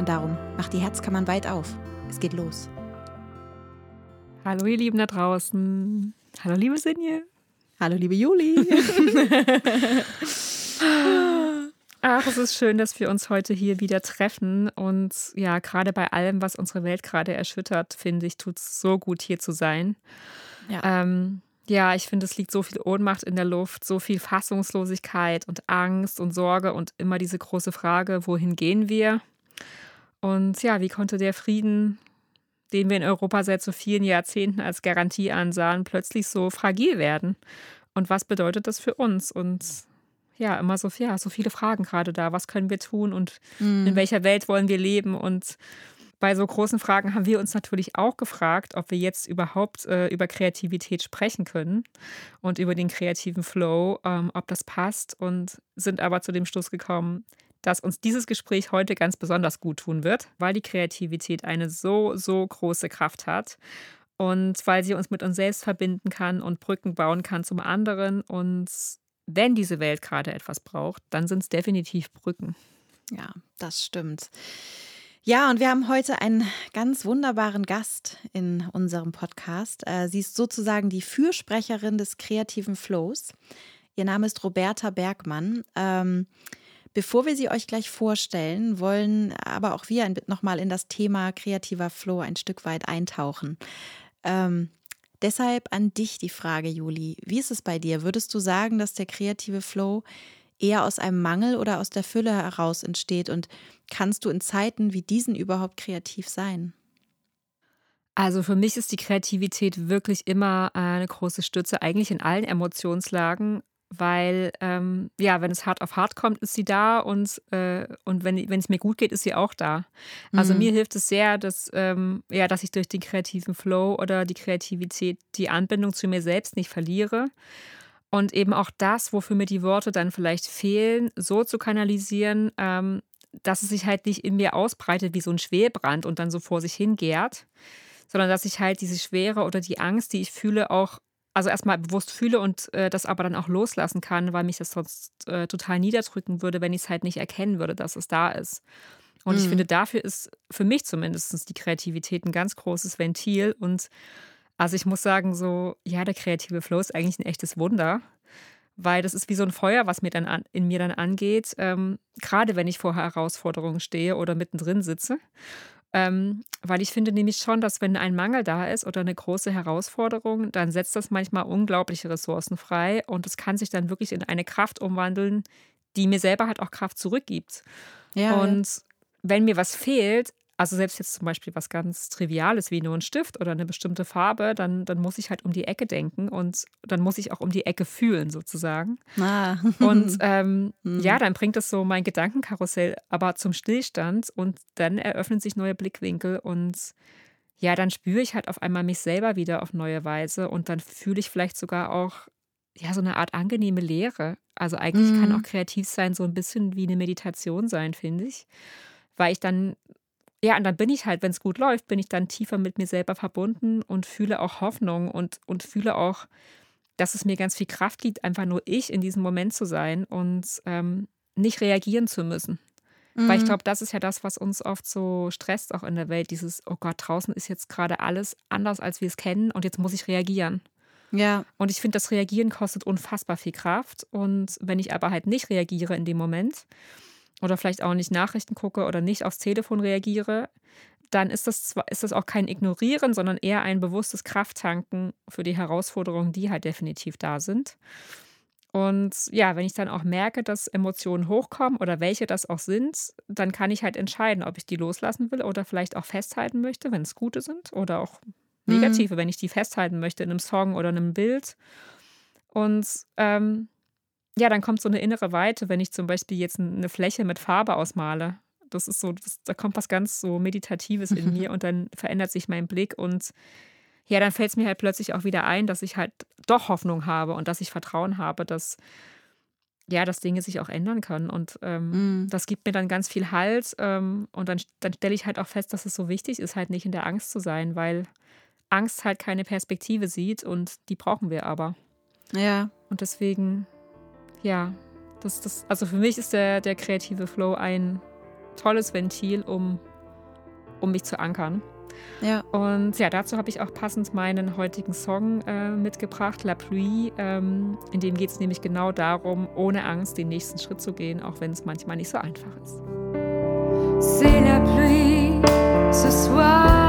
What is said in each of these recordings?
Und darum macht die Herzkammern weit auf. Es geht los. Hallo ihr Lieben da draußen. Hallo liebe Sinje. Hallo liebe Juli. Ach, es ist schön, dass wir uns heute hier wieder treffen. Und ja, gerade bei allem, was unsere Welt gerade erschüttert, finde ich, tut es so gut, hier zu sein. Ja. Ähm, ja, ich finde, es liegt so viel Ohnmacht in der Luft, so viel Fassungslosigkeit und Angst und Sorge und immer diese große Frage, wohin gehen wir? Und ja, wie konnte der Frieden, den wir in Europa seit so vielen Jahrzehnten als Garantie ansahen, plötzlich so fragil werden? Und was bedeutet das für uns? Und ja, immer so, ja, so viele Fragen gerade da. Was können wir tun und mhm. in welcher Welt wollen wir leben? Und bei so großen Fragen haben wir uns natürlich auch gefragt, ob wir jetzt überhaupt äh, über Kreativität sprechen können und über den kreativen Flow, ähm, ob das passt und sind aber zu dem Schluss gekommen, dass uns dieses Gespräch heute ganz besonders gut tun wird, weil die Kreativität eine so, so große Kraft hat und weil sie uns mit uns selbst verbinden kann und Brücken bauen kann zum anderen und wenn diese Welt gerade etwas braucht, dann sind es definitiv Brücken. Ja, das stimmt. Ja, und wir haben heute einen ganz wunderbaren Gast in unserem Podcast. Äh, sie ist sozusagen die Fürsprecherin des kreativen Flows. Ihr Name ist Roberta Bergmann. Ähm, bevor wir sie euch gleich vorstellen, wollen aber auch wir nochmal in das Thema kreativer Flow ein Stück weit eintauchen. Ähm, Deshalb an dich die Frage, Juli. Wie ist es bei dir? Würdest du sagen, dass der kreative Flow eher aus einem Mangel oder aus der Fülle heraus entsteht? Und kannst du in Zeiten wie diesen überhaupt kreativ sein? Also für mich ist die Kreativität wirklich immer eine große Stütze, eigentlich in allen Emotionslagen weil ähm, ja, wenn es hart auf hart kommt, ist sie da und, äh, und wenn, es mir gut geht, ist sie auch da. Also mhm. mir hilft es sehr, dass, ähm, ja, dass ich durch den kreativen Flow oder die Kreativität die Anbindung zu mir selbst nicht verliere. Und eben auch das, wofür mir die Worte dann vielleicht fehlen, so zu kanalisieren, ähm, dass es sich halt nicht in mir ausbreitet wie so ein Schwelbrand und dann so vor sich hingärt, sondern dass ich halt diese Schwere oder die Angst, die ich fühle, auch also erstmal bewusst fühle und äh, das aber dann auch loslassen kann, weil mich das sonst äh, total niederdrücken würde, wenn ich es halt nicht erkennen würde, dass es da ist. Und mhm. ich finde, dafür ist für mich zumindest die Kreativität ein ganz großes Ventil. Und also ich muss sagen, so, ja, der kreative Flow ist eigentlich ein echtes Wunder, weil das ist wie so ein Feuer, was mir dann an, in mir dann angeht, ähm, gerade wenn ich vor Herausforderungen stehe oder mittendrin sitze. Ähm, weil ich finde nämlich schon, dass wenn ein Mangel da ist oder eine große Herausforderung, dann setzt das manchmal unglaubliche Ressourcen frei und es kann sich dann wirklich in eine Kraft umwandeln, die mir selber halt auch Kraft zurückgibt. Ja, und ja. wenn mir was fehlt, also selbst jetzt zum Beispiel was ganz Triviales wie nur ein Stift oder eine bestimmte Farbe, dann, dann muss ich halt um die Ecke denken und dann muss ich auch um die Ecke fühlen sozusagen. Ah. Und ähm, mhm. ja, dann bringt das so mein Gedankenkarussell aber zum Stillstand und dann eröffnen sich neue Blickwinkel und ja, dann spüre ich halt auf einmal mich selber wieder auf neue Weise und dann fühle ich vielleicht sogar auch ja so eine Art angenehme Leere. Also eigentlich mhm. kann auch kreativ sein so ein bisschen wie eine Meditation sein, finde ich weil ich dann ja, und dann bin ich halt, wenn es gut läuft, bin ich dann tiefer mit mir selber verbunden und fühle auch Hoffnung und, und fühle auch, dass es mir ganz viel Kraft gibt, einfach nur ich in diesem Moment zu sein und ähm, nicht reagieren zu müssen. Mhm. Weil ich mhm. glaube, das ist ja das, was uns oft so stresst, auch in der Welt. Dieses, oh Gott, draußen ist jetzt gerade alles anders, als wir es kennen und jetzt muss ich reagieren. Ja. Und ich finde, das Reagieren kostet unfassbar viel Kraft. Und wenn ich aber halt nicht reagiere in dem Moment, oder vielleicht auch nicht Nachrichten gucke oder nicht aufs Telefon reagiere, dann ist das, zwar, ist das auch kein Ignorieren, sondern eher ein bewusstes Krafttanken für die Herausforderungen, die halt definitiv da sind. Und ja, wenn ich dann auch merke, dass Emotionen hochkommen oder welche das auch sind, dann kann ich halt entscheiden, ob ich die loslassen will oder vielleicht auch festhalten möchte, wenn es gute sind oder auch mhm. negative, mhm. wenn ich die festhalten möchte in einem Song oder einem Bild. Und ähm, ja, dann kommt so eine innere Weite, wenn ich zum Beispiel jetzt eine Fläche mit Farbe ausmale. Das ist so, das, da kommt was ganz so Meditatives in mir und dann verändert sich mein Blick und ja, dann fällt es mir halt plötzlich auch wieder ein, dass ich halt doch Hoffnung habe und dass ich Vertrauen habe, dass ja, dass Dinge sich auch ändern können. Und ähm, mm. das gibt mir dann ganz viel Halt. Ähm, und dann, dann stelle ich halt auch fest, dass es so wichtig ist, halt nicht in der Angst zu sein, weil Angst halt keine Perspektive sieht und die brauchen wir aber. Ja. Und deswegen, ja, das, das, also für mich ist der, der kreative Flow ein tolles Ventil, um, um mich zu ankern. Ja. Und ja, dazu habe ich auch passend meinen heutigen Song äh, mitgebracht, La Pluie. Ähm, in dem geht es nämlich genau darum, ohne Angst den nächsten Schritt zu gehen, auch wenn es manchmal nicht so einfach ist. C'est la pluie ce soir,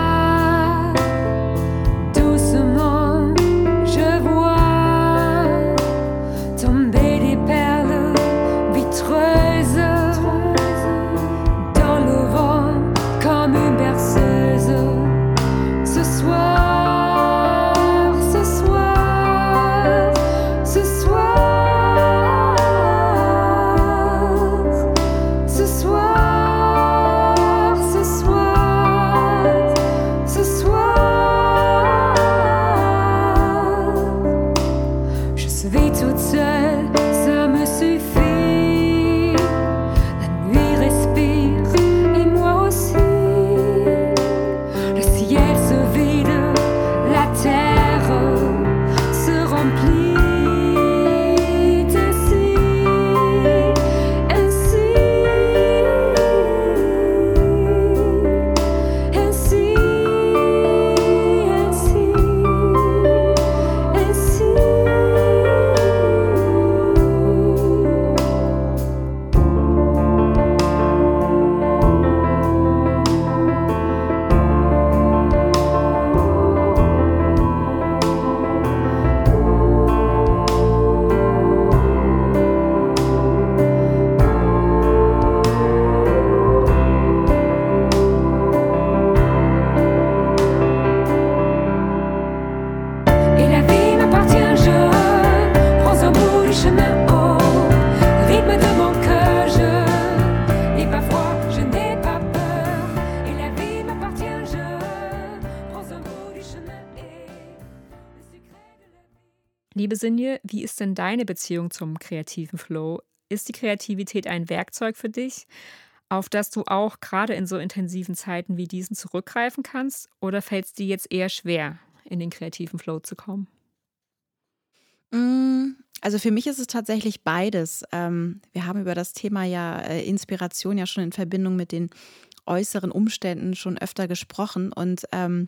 denn deine Beziehung zum kreativen Flow? Ist die Kreativität ein Werkzeug für dich, auf das du auch gerade in so intensiven Zeiten wie diesen zurückgreifen kannst? Oder fällt es dir jetzt eher schwer, in den kreativen Flow zu kommen? Mm, also für mich ist es tatsächlich beides. Ähm, wir haben über das Thema ja äh, Inspiration ja schon in Verbindung mit den äußeren Umständen schon öfter gesprochen und ähm,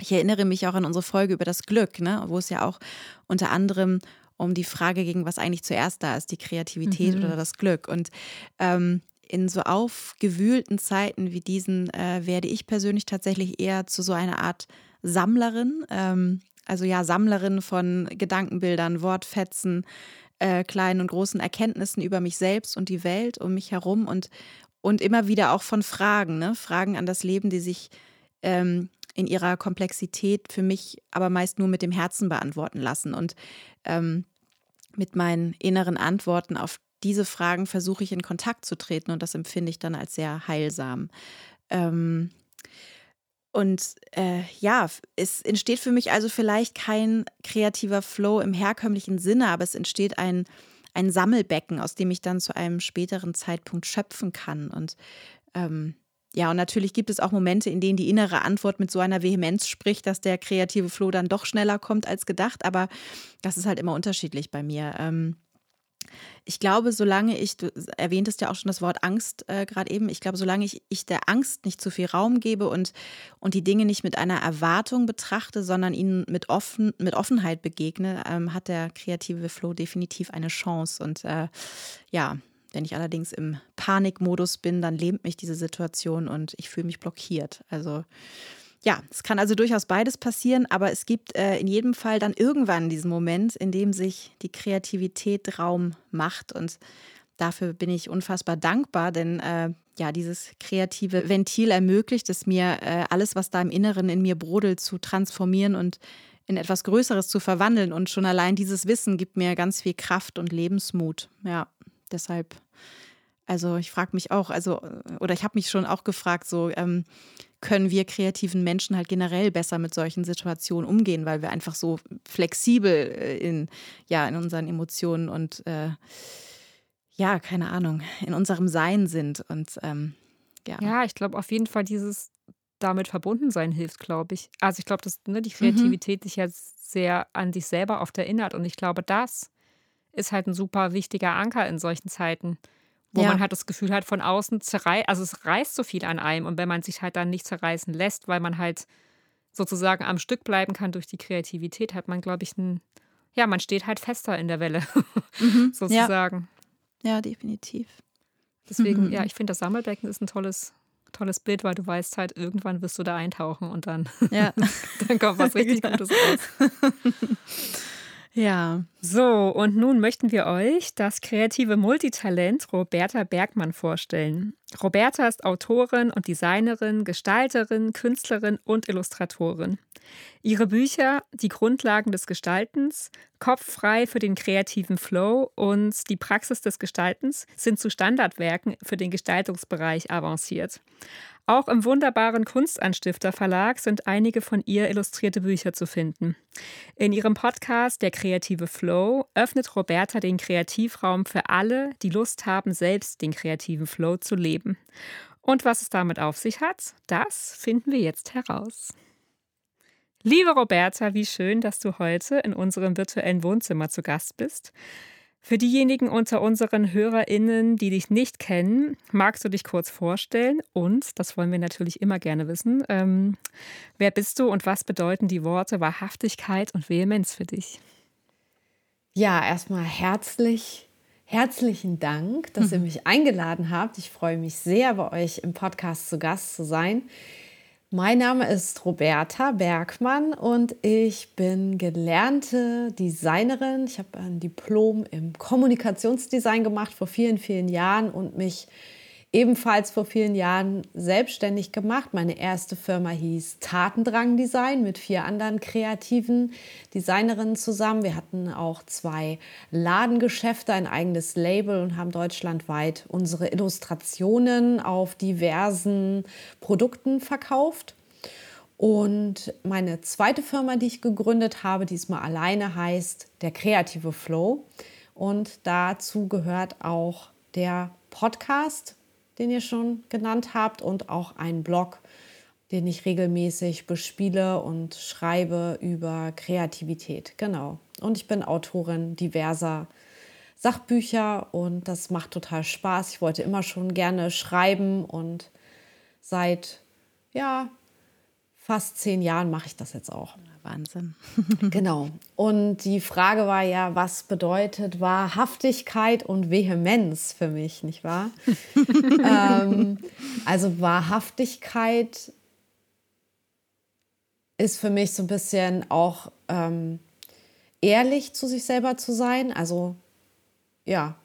ich erinnere mich auch an unsere Folge über das Glück, ne, wo es ja auch unter anderem um die Frage ging, was eigentlich zuerst da ist, die Kreativität mhm. oder das Glück. Und ähm, in so aufgewühlten Zeiten wie diesen äh, werde ich persönlich tatsächlich eher zu so einer Art Sammlerin. Ähm, also ja, Sammlerin von Gedankenbildern, Wortfetzen, äh, kleinen und großen Erkenntnissen über mich selbst und die Welt um mich herum und, und immer wieder auch von Fragen, ne? Fragen an das Leben, die sich ähm, in ihrer Komplexität für mich aber meist nur mit dem Herzen beantworten lassen. Und ähm, mit meinen inneren Antworten auf diese Fragen versuche ich in Kontakt zu treten und das empfinde ich dann als sehr heilsam. Ähm, und äh, ja, es entsteht für mich also vielleicht kein kreativer Flow im herkömmlichen Sinne, aber es entsteht ein, ein Sammelbecken, aus dem ich dann zu einem späteren Zeitpunkt schöpfen kann. Und ähm, ja, und natürlich gibt es auch Momente, in denen die innere Antwort mit so einer Vehemenz spricht, dass der kreative Flow dann doch schneller kommt als gedacht. Aber das ist halt immer unterschiedlich bei mir. Ähm, ich glaube, solange ich, du erwähntest ja auch schon das Wort Angst äh, gerade eben, ich glaube, solange ich, ich der Angst nicht zu viel Raum gebe und, und die Dinge nicht mit einer Erwartung betrachte, sondern ihnen mit, offen, mit Offenheit begegne, ähm, hat der kreative Flow definitiv eine Chance. Und äh, ja, wenn ich allerdings im Panikmodus bin, dann lähmt mich diese Situation und ich fühle mich blockiert. Also ja, es kann also durchaus beides passieren, aber es gibt äh, in jedem Fall dann irgendwann diesen Moment, in dem sich die Kreativität Raum macht und dafür bin ich unfassbar dankbar, denn äh, ja, dieses kreative Ventil ermöglicht es mir, äh, alles, was da im Inneren in mir brodelt, zu transformieren und in etwas Größeres zu verwandeln. Und schon allein dieses Wissen gibt mir ganz viel Kraft und Lebensmut. Ja deshalb Also ich frage mich auch, also, oder ich habe mich schon auch gefragt, so ähm, können wir kreativen Menschen halt generell besser mit solchen Situationen umgehen, weil wir einfach so flexibel äh, in, ja, in unseren Emotionen und äh, ja, keine Ahnung, in unserem Sein sind. Und ähm, ja. Ja, ich glaube auf jeden Fall dieses damit verbunden sein hilft, glaube ich. Also ich glaube, dass ne, die mhm. Kreativität mhm. sich jetzt sehr an sich selber oft erinnert. Und ich glaube, das ist halt ein super wichtiger Anker in solchen Zeiten, wo ja. man halt das Gefühl hat, von außen zerreißt, also es reißt so viel an einem. Und wenn man sich halt dann nicht zerreißen lässt, weil man halt sozusagen am Stück bleiben kann durch die Kreativität, hat man, glaube ich, ein, ja, man steht halt fester in der Welle, mhm. sozusagen. Ja. ja, definitiv. Deswegen, mhm. ja, ich finde, das Sammelbecken ist ein tolles, tolles Bild, weil du weißt halt, irgendwann wirst du da eintauchen und dann, ja. dann kommt was richtig Gutes raus. Ja. So, und nun möchten wir euch das kreative Multitalent Roberta Bergmann vorstellen. Roberta ist Autorin und Designerin, Gestalterin, Künstlerin und Illustratorin. Ihre Bücher Die Grundlagen des Gestaltens, Kopf frei für den kreativen Flow und Die Praxis des Gestaltens sind zu Standardwerken für den Gestaltungsbereich avanciert. Auch im wunderbaren Kunstanstifter Verlag sind einige von ihr illustrierte Bücher zu finden. In ihrem Podcast Der kreative Flow öffnet Roberta den Kreativraum für alle, die Lust haben, selbst den kreativen Flow zu leben. Und was es damit auf sich hat, das finden wir jetzt heraus. Liebe Roberta, wie schön, dass du heute in unserem virtuellen Wohnzimmer zu Gast bist. Für diejenigen unter unseren HörerInnen, die dich nicht kennen, magst du dich kurz vorstellen? Und, das wollen wir natürlich immer gerne wissen, ähm, wer bist du und was bedeuten die Worte Wahrhaftigkeit und Vehemenz für dich? Ja, erstmal herzlich, herzlichen Dank, dass ihr mhm. mich eingeladen habt. Ich freue mich sehr, bei euch im Podcast zu Gast zu sein. Mein Name ist Roberta Bergmann und ich bin gelernte Designerin. Ich habe ein Diplom im Kommunikationsdesign gemacht vor vielen, vielen Jahren und mich ebenfalls vor vielen Jahren selbstständig gemacht. Meine erste Firma hieß Tatendrang Design mit vier anderen kreativen Designerinnen zusammen. Wir hatten auch zwei Ladengeschäfte, ein eigenes Label und haben deutschlandweit unsere Illustrationen auf diversen Produkten verkauft. Und meine zweite Firma, die ich gegründet habe, diesmal alleine, heißt der kreative Flow. Und dazu gehört auch der Podcast den ihr schon genannt habt, und auch einen Blog, den ich regelmäßig bespiele und schreibe über Kreativität. Genau. Und ich bin Autorin diverser Sachbücher und das macht total Spaß. Ich wollte immer schon gerne schreiben und seit ja, fast zehn Jahren mache ich das jetzt auch. Wahnsinn. genau. Und die Frage war ja, was bedeutet Wahrhaftigkeit und Vehemenz für mich, nicht wahr? ähm, also Wahrhaftigkeit ist für mich so ein bisschen auch ähm, ehrlich zu sich selber zu sein. Also ja,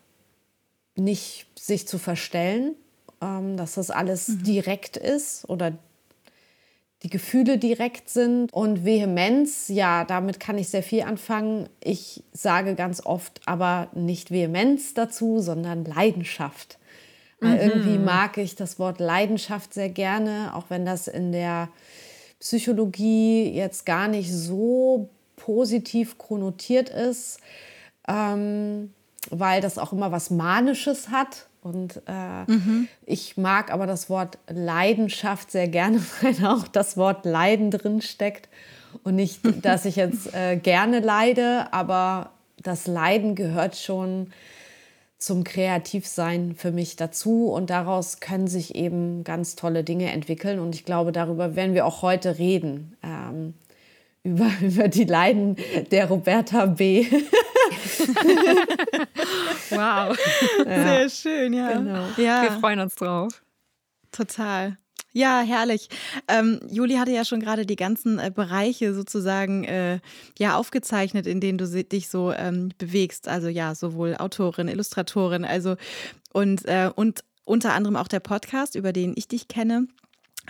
nicht sich zu verstellen, ähm, dass das alles mhm. direkt ist oder die Gefühle direkt sind. Und Vehemenz, ja, damit kann ich sehr viel anfangen. Ich sage ganz oft aber nicht Vehemenz dazu, sondern Leidenschaft. Mhm. Irgendwie mag ich das Wort Leidenschaft sehr gerne, auch wenn das in der Psychologie jetzt gar nicht so positiv konnotiert ist, ähm, weil das auch immer was Manisches hat. Und äh, mhm. ich mag aber das Wort Leidenschaft sehr gerne, weil auch das Wort Leiden drin steckt. Und nicht, dass ich jetzt äh, gerne leide, aber das Leiden gehört schon zum Kreativsein für mich dazu. Und daraus können sich eben ganz tolle Dinge entwickeln. Und ich glaube, darüber werden wir auch heute reden. Ähm, über, über die Leiden der Roberta B. wow. Sehr schön, ja. Genau. ja. Wir freuen uns drauf. Total. Ja, herrlich. Ähm, Juli hatte ja schon gerade die ganzen äh, Bereiche sozusagen äh, ja aufgezeichnet, in denen du dich so ähm, bewegst. Also ja, sowohl Autorin, Illustratorin, also und, äh, und unter anderem auch der Podcast, über den ich dich kenne,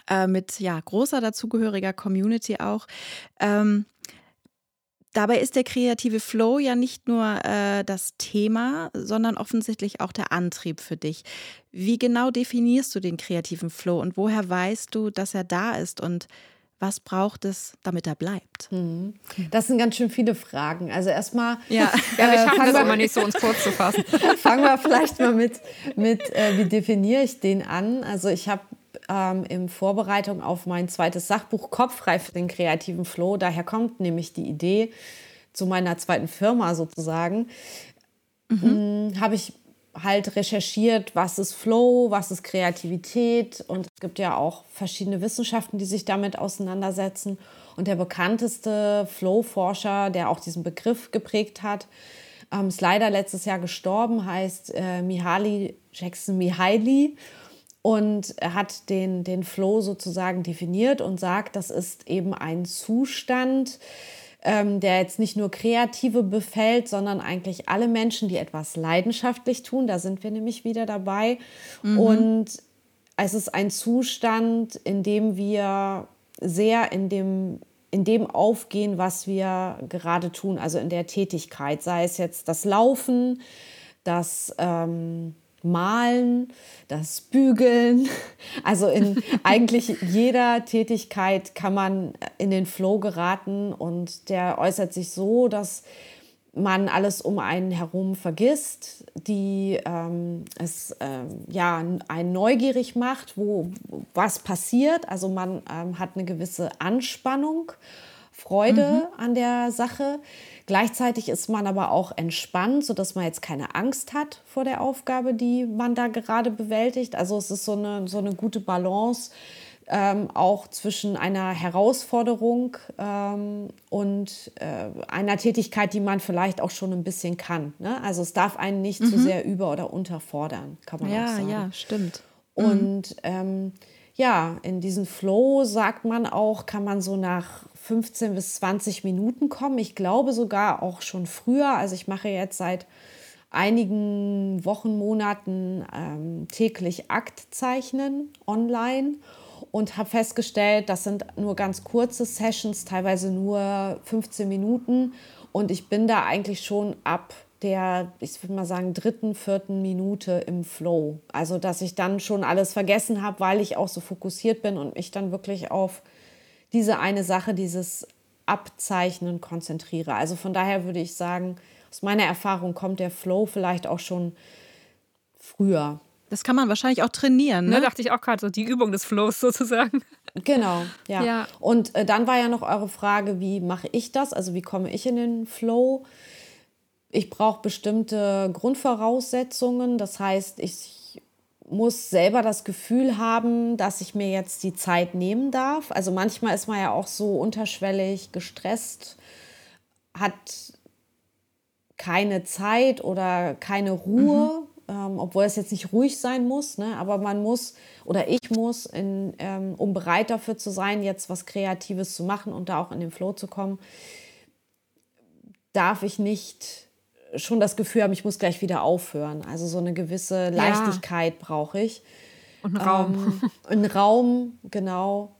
äh, mit ja großer dazugehöriger Community auch. Ähm, Dabei ist der kreative Flow ja nicht nur äh, das Thema, sondern offensichtlich auch der Antrieb für dich. Wie genau definierst du den kreativen Flow und woher weißt du, dass er da ist und was braucht es, damit er bleibt? Mhm. Das sind ganz schön viele Fragen. Also erstmal. Ja, ja wir schaffen äh, das immer nicht so, uns kurz zu fassen. fangen wir vielleicht mal mit, mit äh, wie definiere ich den an? Also ich habe ähm, in Vorbereitung auf mein zweites Sachbuch Kopffrei für den kreativen Flow. Daher kommt nämlich die Idee zu meiner zweiten Firma sozusagen. Mhm. Mm, Habe ich halt recherchiert, was ist Flow, was ist Kreativität und es gibt ja auch verschiedene Wissenschaften, die sich damit auseinandersetzen. Und der bekannteste Flow-Forscher, der auch diesen Begriff geprägt hat, ähm, ist leider letztes Jahr gestorben, heißt äh, Mihaly Jackson Mihaly. Und er hat den, den Flow sozusagen definiert und sagt, das ist eben ein Zustand, ähm, der jetzt nicht nur Kreative befällt, sondern eigentlich alle Menschen, die etwas leidenschaftlich tun. Da sind wir nämlich wieder dabei. Mhm. Und es ist ein Zustand, in dem wir sehr in dem, in dem aufgehen, was wir gerade tun, also in der Tätigkeit, sei es jetzt das Laufen, das ähm, Malen, das Bügeln. Also in eigentlich jeder Tätigkeit kann man in den Flow geraten und der äußert sich so, dass man alles um einen herum vergisst, die ähm, es ähm, ja einen neugierig macht, wo was passiert. Also man ähm, hat eine gewisse Anspannung, Freude mhm. an der Sache. Gleichzeitig ist man aber auch entspannt, sodass man jetzt keine Angst hat vor der Aufgabe, die man da gerade bewältigt. Also es ist so eine, so eine gute Balance. Ähm, auch zwischen einer Herausforderung ähm, und äh, einer Tätigkeit, die man vielleicht auch schon ein bisschen kann. Ne? Also es darf einen nicht mhm. zu sehr über- oder unterfordern, kann man ja, auch sagen. Ja, stimmt. Und mhm. ähm, ja, in diesen Flow sagt man auch, kann man so nach 15 bis 20 Minuten kommen. Ich glaube sogar auch schon früher. Also ich mache jetzt seit einigen Wochen, Monaten ähm, täglich Aktzeichnen online und habe festgestellt, das sind nur ganz kurze Sessions, teilweise nur 15 Minuten. Und ich bin da eigentlich schon ab der, ich würde mal sagen, dritten, vierten Minute im Flow. Also, dass ich dann schon alles vergessen habe, weil ich auch so fokussiert bin und mich dann wirklich auf diese eine Sache, dieses Abzeichnen konzentriere. Also von daher würde ich sagen, aus meiner Erfahrung kommt der Flow vielleicht auch schon früher. Das kann man wahrscheinlich auch trainieren. Ne, ne dachte ich auch gerade so, die Übung des Flows sozusagen. Genau, ja. ja. Und äh, dann war ja noch eure Frage, wie mache ich das? Also wie komme ich in den Flow? Ich brauche bestimmte Grundvoraussetzungen. Das heißt, ich muss selber das Gefühl haben, dass ich mir jetzt die Zeit nehmen darf. Also manchmal ist man ja auch so unterschwellig gestresst, hat keine Zeit oder keine Ruhe, mhm. ähm, obwohl es jetzt nicht ruhig sein muss, ne? aber man muss oder ich muss, in, ähm, um bereit dafür zu sein, jetzt was Kreatives zu machen und da auch in den Flow zu kommen, darf ich nicht schon das Gefühl haben, ich muss gleich wieder aufhören. Also so eine gewisse Leichtigkeit ja. brauche ich. Und Raum. Ähm, Raum, genau.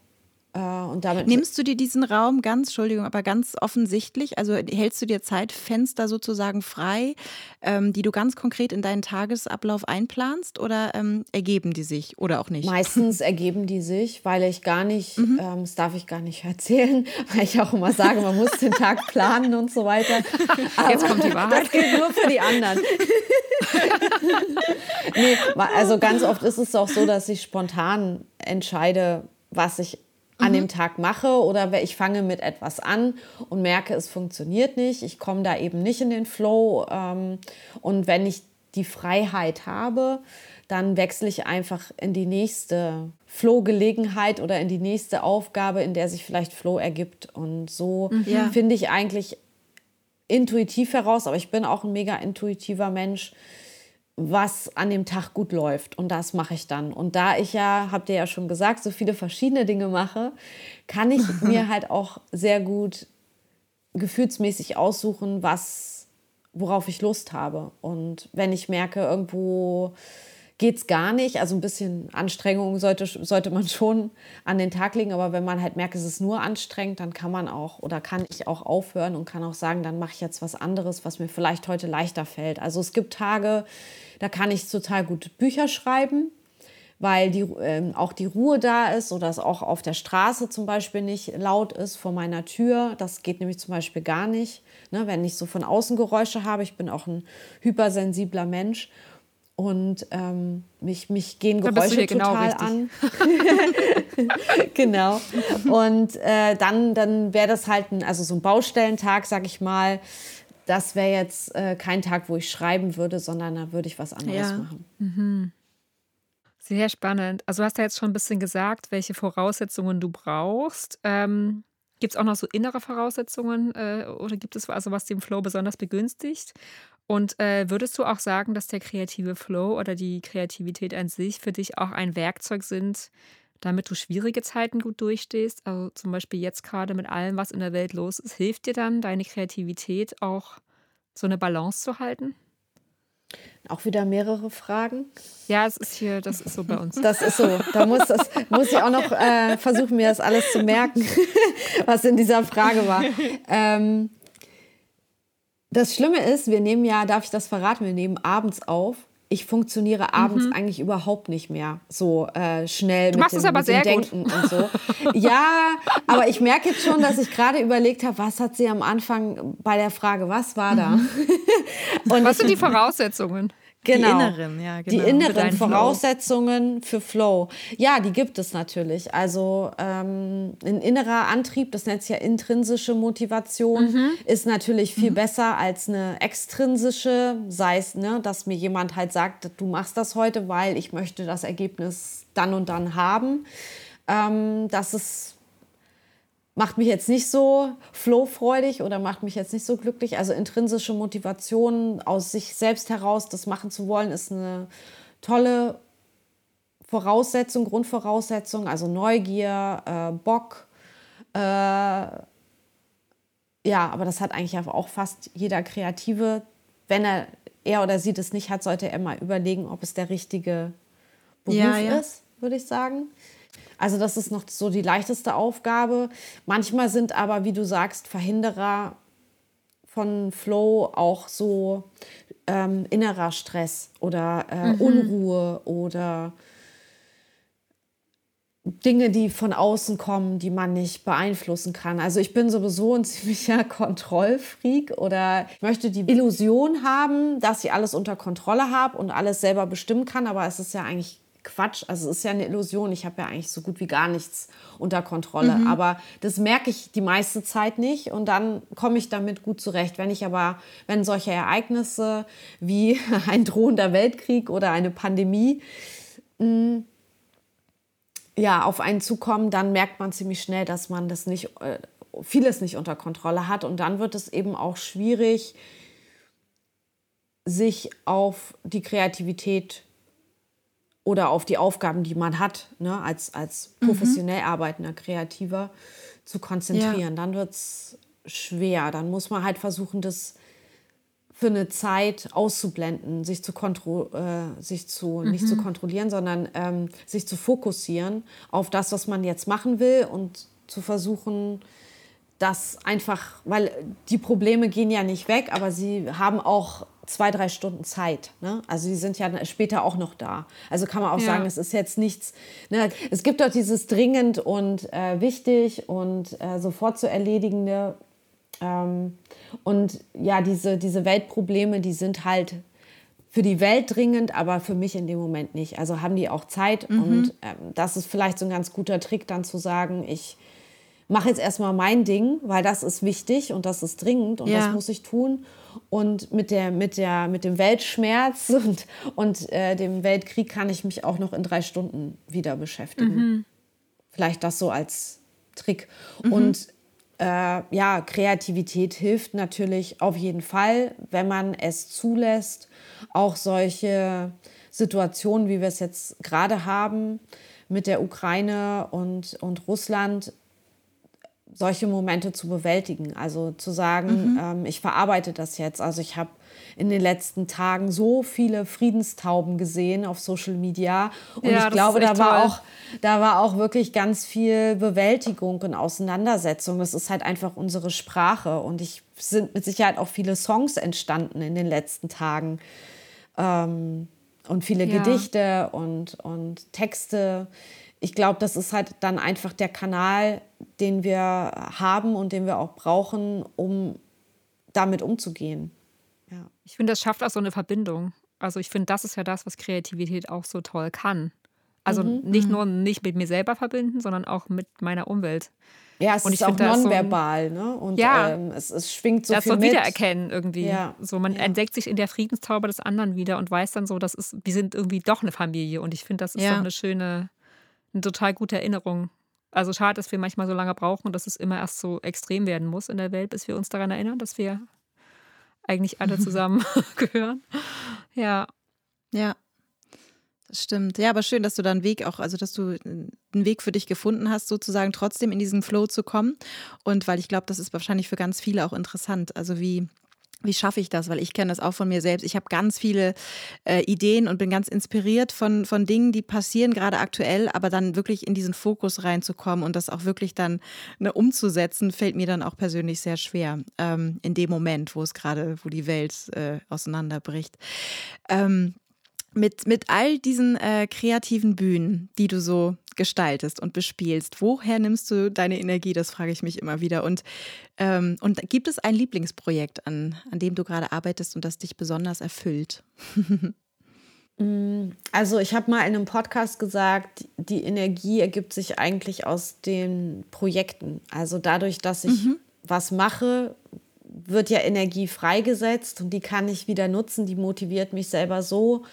Äh, und damit Nimmst du dir diesen Raum ganz, Entschuldigung, aber ganz offensichtlich, also hältst du dir Zeitfenster sozusagen frei, ähm, die du ganz konkret in deinen Tagesablauf einplanst oder ähm, ergeben die sich oder auch nicht? Meistens ergeben die sich, weil ich gar nicht, mhm. ähm, das darf ich gar nicht erzählen, weil ich auch immer sage, man muss den Tag planen und so weiter. Aber Jetzt kommt die Wahrheit. Das gilt nur für die anderen. nee, also ganz oft ist es auch so, dass ich spontan entscheide, was ich an mhm. dem Tag mache oder ich fange mit etwas an und merke, es funktioniert nicht. Ich komme da eben nicht in den Flow. Ähm, und wenn ich die Freiheit habe, dann wechsle ich einfach in die nächste Flow-Gelegenheit oder in die nächste Aufgabe, in der sich vielleicht Flow ergibt. Und so mhm. finde ich eigentlich intuitiv heraus, aber ich bin auch ein mega intuitiver Mensch, was an dem Tag gut läuft. Und das mache ich dann. Und da ich ja, habt ihr ja schon gesagt, so viele verschiedene Dinge mache, kann ich mir halt auch sehr gut gefühlsmäßig aussuchen, was, worauf ich Lust habe. Und wenn ich merke, irgendwo geht es gar nicht. Also ein bisschen Anstrengung sollte, sollte man schon an den Tag legen. Aber wenn man halt merkt, es ist nur anstrengend, dann kann man auch oder kann ich auch aufhören und kann auch sagen, dann mache ich jetzt was anderes, was mir vielleicht heute leichter fällt. Also es gibt Tage, da kann ich total gut Bücher schreiben weil die, äh, auch die Ruhe da ist oder es auch auf der Straße zum Beispiel nicht laut ist vor meiner Tür. Das geht nämlich zum Beispiel gar nicht, ne, wenn ich so von außen Geräusche habe. Ich bin auch ein hypersensibler Mensch und ähm, mich, mich gehen Geräusche genau total an. genau. Und äh, dann, dann wäre das halt ein, also so ein Baustellentag, sag ich mal. Das wäre jetzt äh, kein Tag, wo ich schreiben würde, sondern da würde ich was anderes ja. machen. Mhm. Sehr spannend. Also du hast ja jetzt schon ein bisschen gesagt, welche Voraussetzungen du brauchst. Ähm, gibt es auch noch so innere Voraussetzungen äh, oder gibt es also was den Flow besonders begünstigt? Und äh, würdest du auch sagen, dass der kreative Flow oder die Kreativität an sich für dich auch ein Werkzeug sind, damit du schwierige Zeiten gut durchstehst? Also zum Beispiel jetzt gerade mit allem, was in der Welt los ist, hilft dir dann deine Kreativität auch so eine Balance zu halten? Auch wieder mehrere Fragen. Ja, es ist hier, das ist so bei uns. Das ist so. Da muss, das, muss ich auch noch äh, versuchen, mir das alles zu merken, was in dieser Frage war. Ähm, das Schlimme ist, wir nehmen ja, darf ich das verraten, wir nehmen abends auf ich funktioniere abends mhm. eigentlich überhaupt nicht mehr so äh, schnell du mit, dem, mit dem Denken gut. und so. ja, aber ich merke jetzt schon, dass ich gerade überlegt habe, was hat sie am Anfang bei der Frage, was war da? Mhm. was sind die Voraussetzungen? Genau. Die inneren, ja, genau. Die inneren Voraussetzungen Flow. für Flow. Ja, die gibt es natürlich. Also ähm, ein innerer Antrieb, das nennt sich ja intrinsische Motivation, mhm. ist natürlich viel mhm. besser als eine extrinsische, sei es, ne, dass mir jemand halt sagt, du machst das heute, weil ich möchte das Ergebnis dann und dann haben. Ähm, das ist macht mich jetzt nicht so flowfreudig oder macht mich jetzt nicht so glücklich. Also intrinsische Motivation aus sich selbst heraus, das machen zu wollen, ist eine tolle Voraussetzung, Grundvoraussetzung, also Neugier, äh, Bock. Äh, ja, aber das hat eigentlich auch fast jeder Kreative. Wenn er, er oder sie das nicht hat, sollte er mal überlegen, ob es der richtige Beruf ja, ja. ist, würde ich sagen. Also das ist noch so die leichteste Aufgabe. Manchmal sind aber, wie du sagst, Verhinderer von Flow auch so ähm, innerer Stress oder äh, mhm. Unruhe oder Dinge, die von außen kommen, die man nicht beeinflussen kann. Also ich bin sowieso ein ziemlicher Kontrollfreak oder ich möchte die Illusion haben, dass ich alles unter Kontrolle habe und alles selber bestimmen kann, aber es ist ja eigentlich Quatsch. Also es ist ja eine Illusion. Ich habe ja eigentlich so gut wie gar nichts unter Kontrolle. Mhm. Aber das merke ich die meiste Zeit nicht und dann komme ich damit gut zurecht. Wenn ich aber, wenn solche Ereignisse wie ein drohender Weltkrieg oder eine Pandemie mh, mm, ja, auf einen zukommen, dann merkt man ziemlich schnell, dass man das nicht, äh, vieles nicht unter Kontrolle hat. Und dann wird es eben auch schwierig, sich auf die Kreativität oder auf die Aufgaben, die man hat, ne, als, als mhm. professionell mhm. arbeitender Kreativer zu konzentrieren. Ja. Dann wird es schwer. Dann muss man halt versuchen, das für eine Zeit auszublenden, sich zu, kontro äh, sich zu mhm. nicht zu kontrollieren, sondern ähm, sich zu fokussieren auf das, was man jetzt machen will und zu versuchen, das einfach, weil die Probleme gehen ja nicht weg, aber sie haben auch zwei, drei Stunden Zeit. Ne? Also die sind ja später auch noch da. Also kann man auch ja. sagen, es ist jetzt nichts. Ne? Es gibt doch dieses dringend und äh, wichtig und äh, sofort zu erledigende. Ähm, und ja, diese, diese Weltprobleme, die sind halt für die Welt dringend, aber für mich in dem Moment nicht. Also haben die auch Zeit. Mhm. Und ähm, das ist vielleicht so ein ganz guter Trick, dann zu sagen, ich mache jetzt erstmal mein Ding, weil das ist wichtig und das ist dringend und ja. das muss ich tun. Und mit, der, mit, der, mit dem Weltschmerz und, und äh, dem Weltkrieg kann ich mich auch noch in drei Stunden wieder beschäftigen. Mhm. Vielleicht das so als Trick. Mhm. Und äh, ja, Kreativität hilft natürlich auf jeden Fall, wenn man es zulässt, auch solche Situationen, wie wir es jetzt gerade haben mit der Ukraine und, und Russland, solche Momente zu bewältigen. Also zu sagen, mhm. ähm, ich verarbeite das jetzt. Also ich habe in den letzten Tagen so viele Friedenstauben gesehen auf Social Media. Und ja, ich glaube, da war, toll. auch, da war auch wirklich ganz viel Bewältigung und Auseinandersetzung. Das ist halt einfach unsere Sprache. Und ich sind mit Sicherheit auch viele Songs entstanden in den letzten Tagen. Ähm, und viele ja. Gedichte und, und Texte. Ich glaube, das ist halt dann einfach der Kanal, den wir haben und den wir auch brauchen, um damit umzugehen. Ja. Ich finde, das schafft auch so eine Verbindung. Also ich finde, das ist ja das, was Kreativität auch so toll kann. Also mhm. nicht mhm. nur nicht mit mir selber verbinden, sondern auch mit meiner Umwelt. Ja, es und ist auch nonverbal, so, ne? Und ja, ähm, es, es schwingt so das viel so wiedererkennen irgendwie. Ja. So, man ja. entdeckt sich in der Friedenstaube des anderen wieder und weiß dann so, das ist, wir sind irgendwie doch eine Familie. Und ich finde, das ist ja. doch eine schöne, eine total gute Erinnerung. Also schade, dass wir manchmal so lange brauchen und dass es immer erst so extrem werden muss in der Welt, bis wir uns daran erinnern, dass wir eigentlich alle zusammen gehören. Ja. Ja. Das stimmt. Ja, aber schön, dass du da einen Weg auch, also dass du einen Weg für dich gefunden hast, sozusagen trotzdem in diesen Flow zu kommen. Und weil ich glaube, das ist wahrscheinlich für ganz viele auch interessant. Also wie, wie schaffe ich das? Weil ich kenne das auch von mir selbst. Ich habe ganz viele äh, Ideen und bin ganz inspiriert von, von Dingen, die passieren, gerade aktuell, aber dann wirklich in diesen Fokus reinzukommen und das auch wirklich dann ne, umzusetzen, fällt mir dann auch persönlich sehr schwer. Ähm, in dem Moment, wo es gerade, wo die Welt äh, auseinanderbricht. Ähm, mit, mit all diesen äh, kreativen Bühnen, die du so gestaltest und bespielst, woher nimmst du deine Energie? Das frage ich mich immer wieder. Und, ähm, und gibt es ein Lieblingsprojekt, an, an dem du gerade arbeitest und das dich besonders erfüllt? Mm, also ich habe mal in einem Podcast gesagt, die Energie ergibt sich eigentlich aus den Projekten. Also dadurch, dass ich mhm. was mache, wird ja Energie freigesetzt und die kann ich wieder nutzen. Die motiviert mich selber so,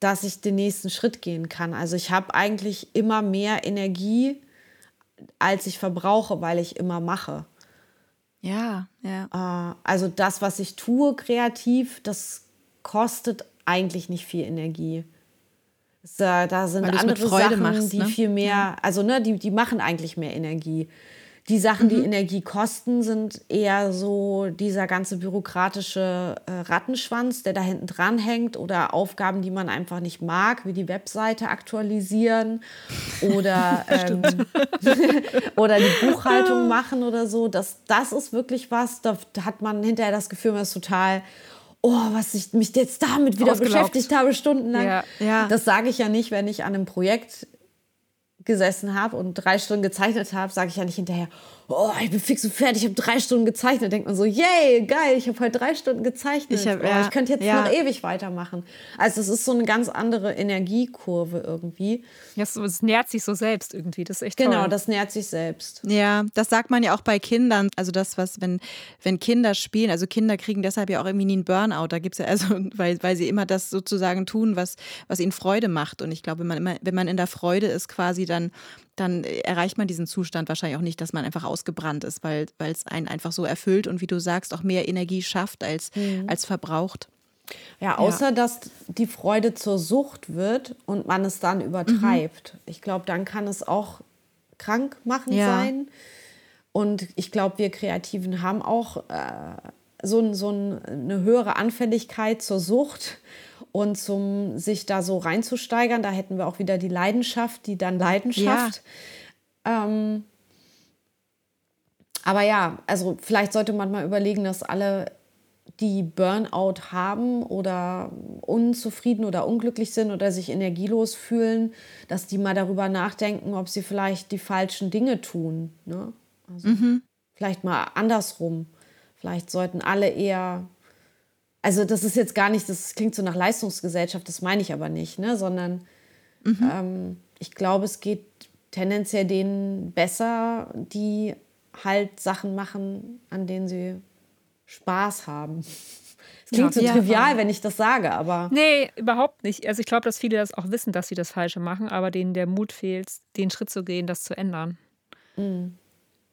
dass ich den nächsten Schritt gehen kann. Also ich habe eigentlich immer mehr Energie, als ich verbrauche, weil ich immer mache. Ja, ja. Äh, also das, was ich tue kreativ, das kostet eigentlich nicht viel Energie. Da sind andere Sachen, machst, die ne? viel mehr, also ne, die, die machen eigentlich mehr Energie. Die Sachen, mhm. die Energie kosten, sind eher so dieser ganze bürokratische äh, Rattenschwanz, der da hinten dran hängt oder Aufgaben, die man einfach nicht mag, wie die Webseite aktualisieren oder, ähm, oder die Buchhaltung machen oder so. Das, das ist wirklich was, da hat man hinterher das Gefühl, man ist total oh, was ich mich jetzt damit wieder beschäftigt habe, stundenlang. Ja, ja. Das sage ich ja nicht, wenn ich an einem Projekt gesessen habe und drei Stunden gezeichnet habe, sage ich ja nicht hinterher, oh, ich bin fix und fertig, ich habe drei Stunden gezeichnet. Denkt man so, yay, geil, ich habe heute drei Stunden gezeichnet. Ich, hab, oh, ja, ich könnte jetzt ja. noch ewig weitermachen. Also es ist so eine ganz andere Energiekurve irgendwie. Ja, es nährt sich so selbst irgendwie, das ist echt Genau, toll. das nährt sich selbst. Ja, das sagt man ja auch bei Kindern. Also das, was, wenn, wenn Kinder spielen, also Kinder kriegen deshalb ja auch irgendwie nie einen Burnout. Da gibt es ja also, weil, weil sie immer das sozusagen tun, was, was ihnen Freude macht. Und ich glaube, wenn man immer, wenn man in der Freude ist quasi, dann dann erreicht man diesen Zustand wahrscheinlich auch nicht, dass man einfach ausgebrannt ist, weil es einen einfach so erfüllt und wie du sagst, auch mehr Energie schafft als, mhm. als verbraucht. Ja, außer ja. dass die Freude zur Sucht wird und man es dann übertreibt. Mhm. Ich glaube, dann kann es auch krank machen ja. sein. Und ich glaube, wir Kreativen haben auch äh, so, so eine höhere Anfälligkeit zur Sucht und zum sich da so reinzusteigern, da hätten wir auch wieder die Leidenschaft, die dann Leidenschaft. Ja. Ähm, aber ja, also vielleicht sollte man mal überlegen, dass alle, die Burnout haben oder unzufrieden oder unglücklich sind oder sich energielos fühlen, dass die mal darüber nachdenken, ob sie vielleicht die falschen Dinge tun. Ne? Also mhm. Vielleicht mal andersrum. Vielleicht sollten alle eher also das ist jetzt gar nicht, das klingt so nach Leistungsgesellschaft, das meine ich aber nicht, ne? sondern mhm. ähm, ich glaube, es geht tendenziell denen besser, die halt Sachen machen, an denen sie Spaß haben. Es klingt ja, so trivial, wenn ich das sage, aber. Nee, überhaupt nicht. Also ich glaube, dass viele das auch wissen, dass sie das Falsche machen, aber denen der Mut fehlt, den Schritt zu gehen, das zu ändern. Mhm.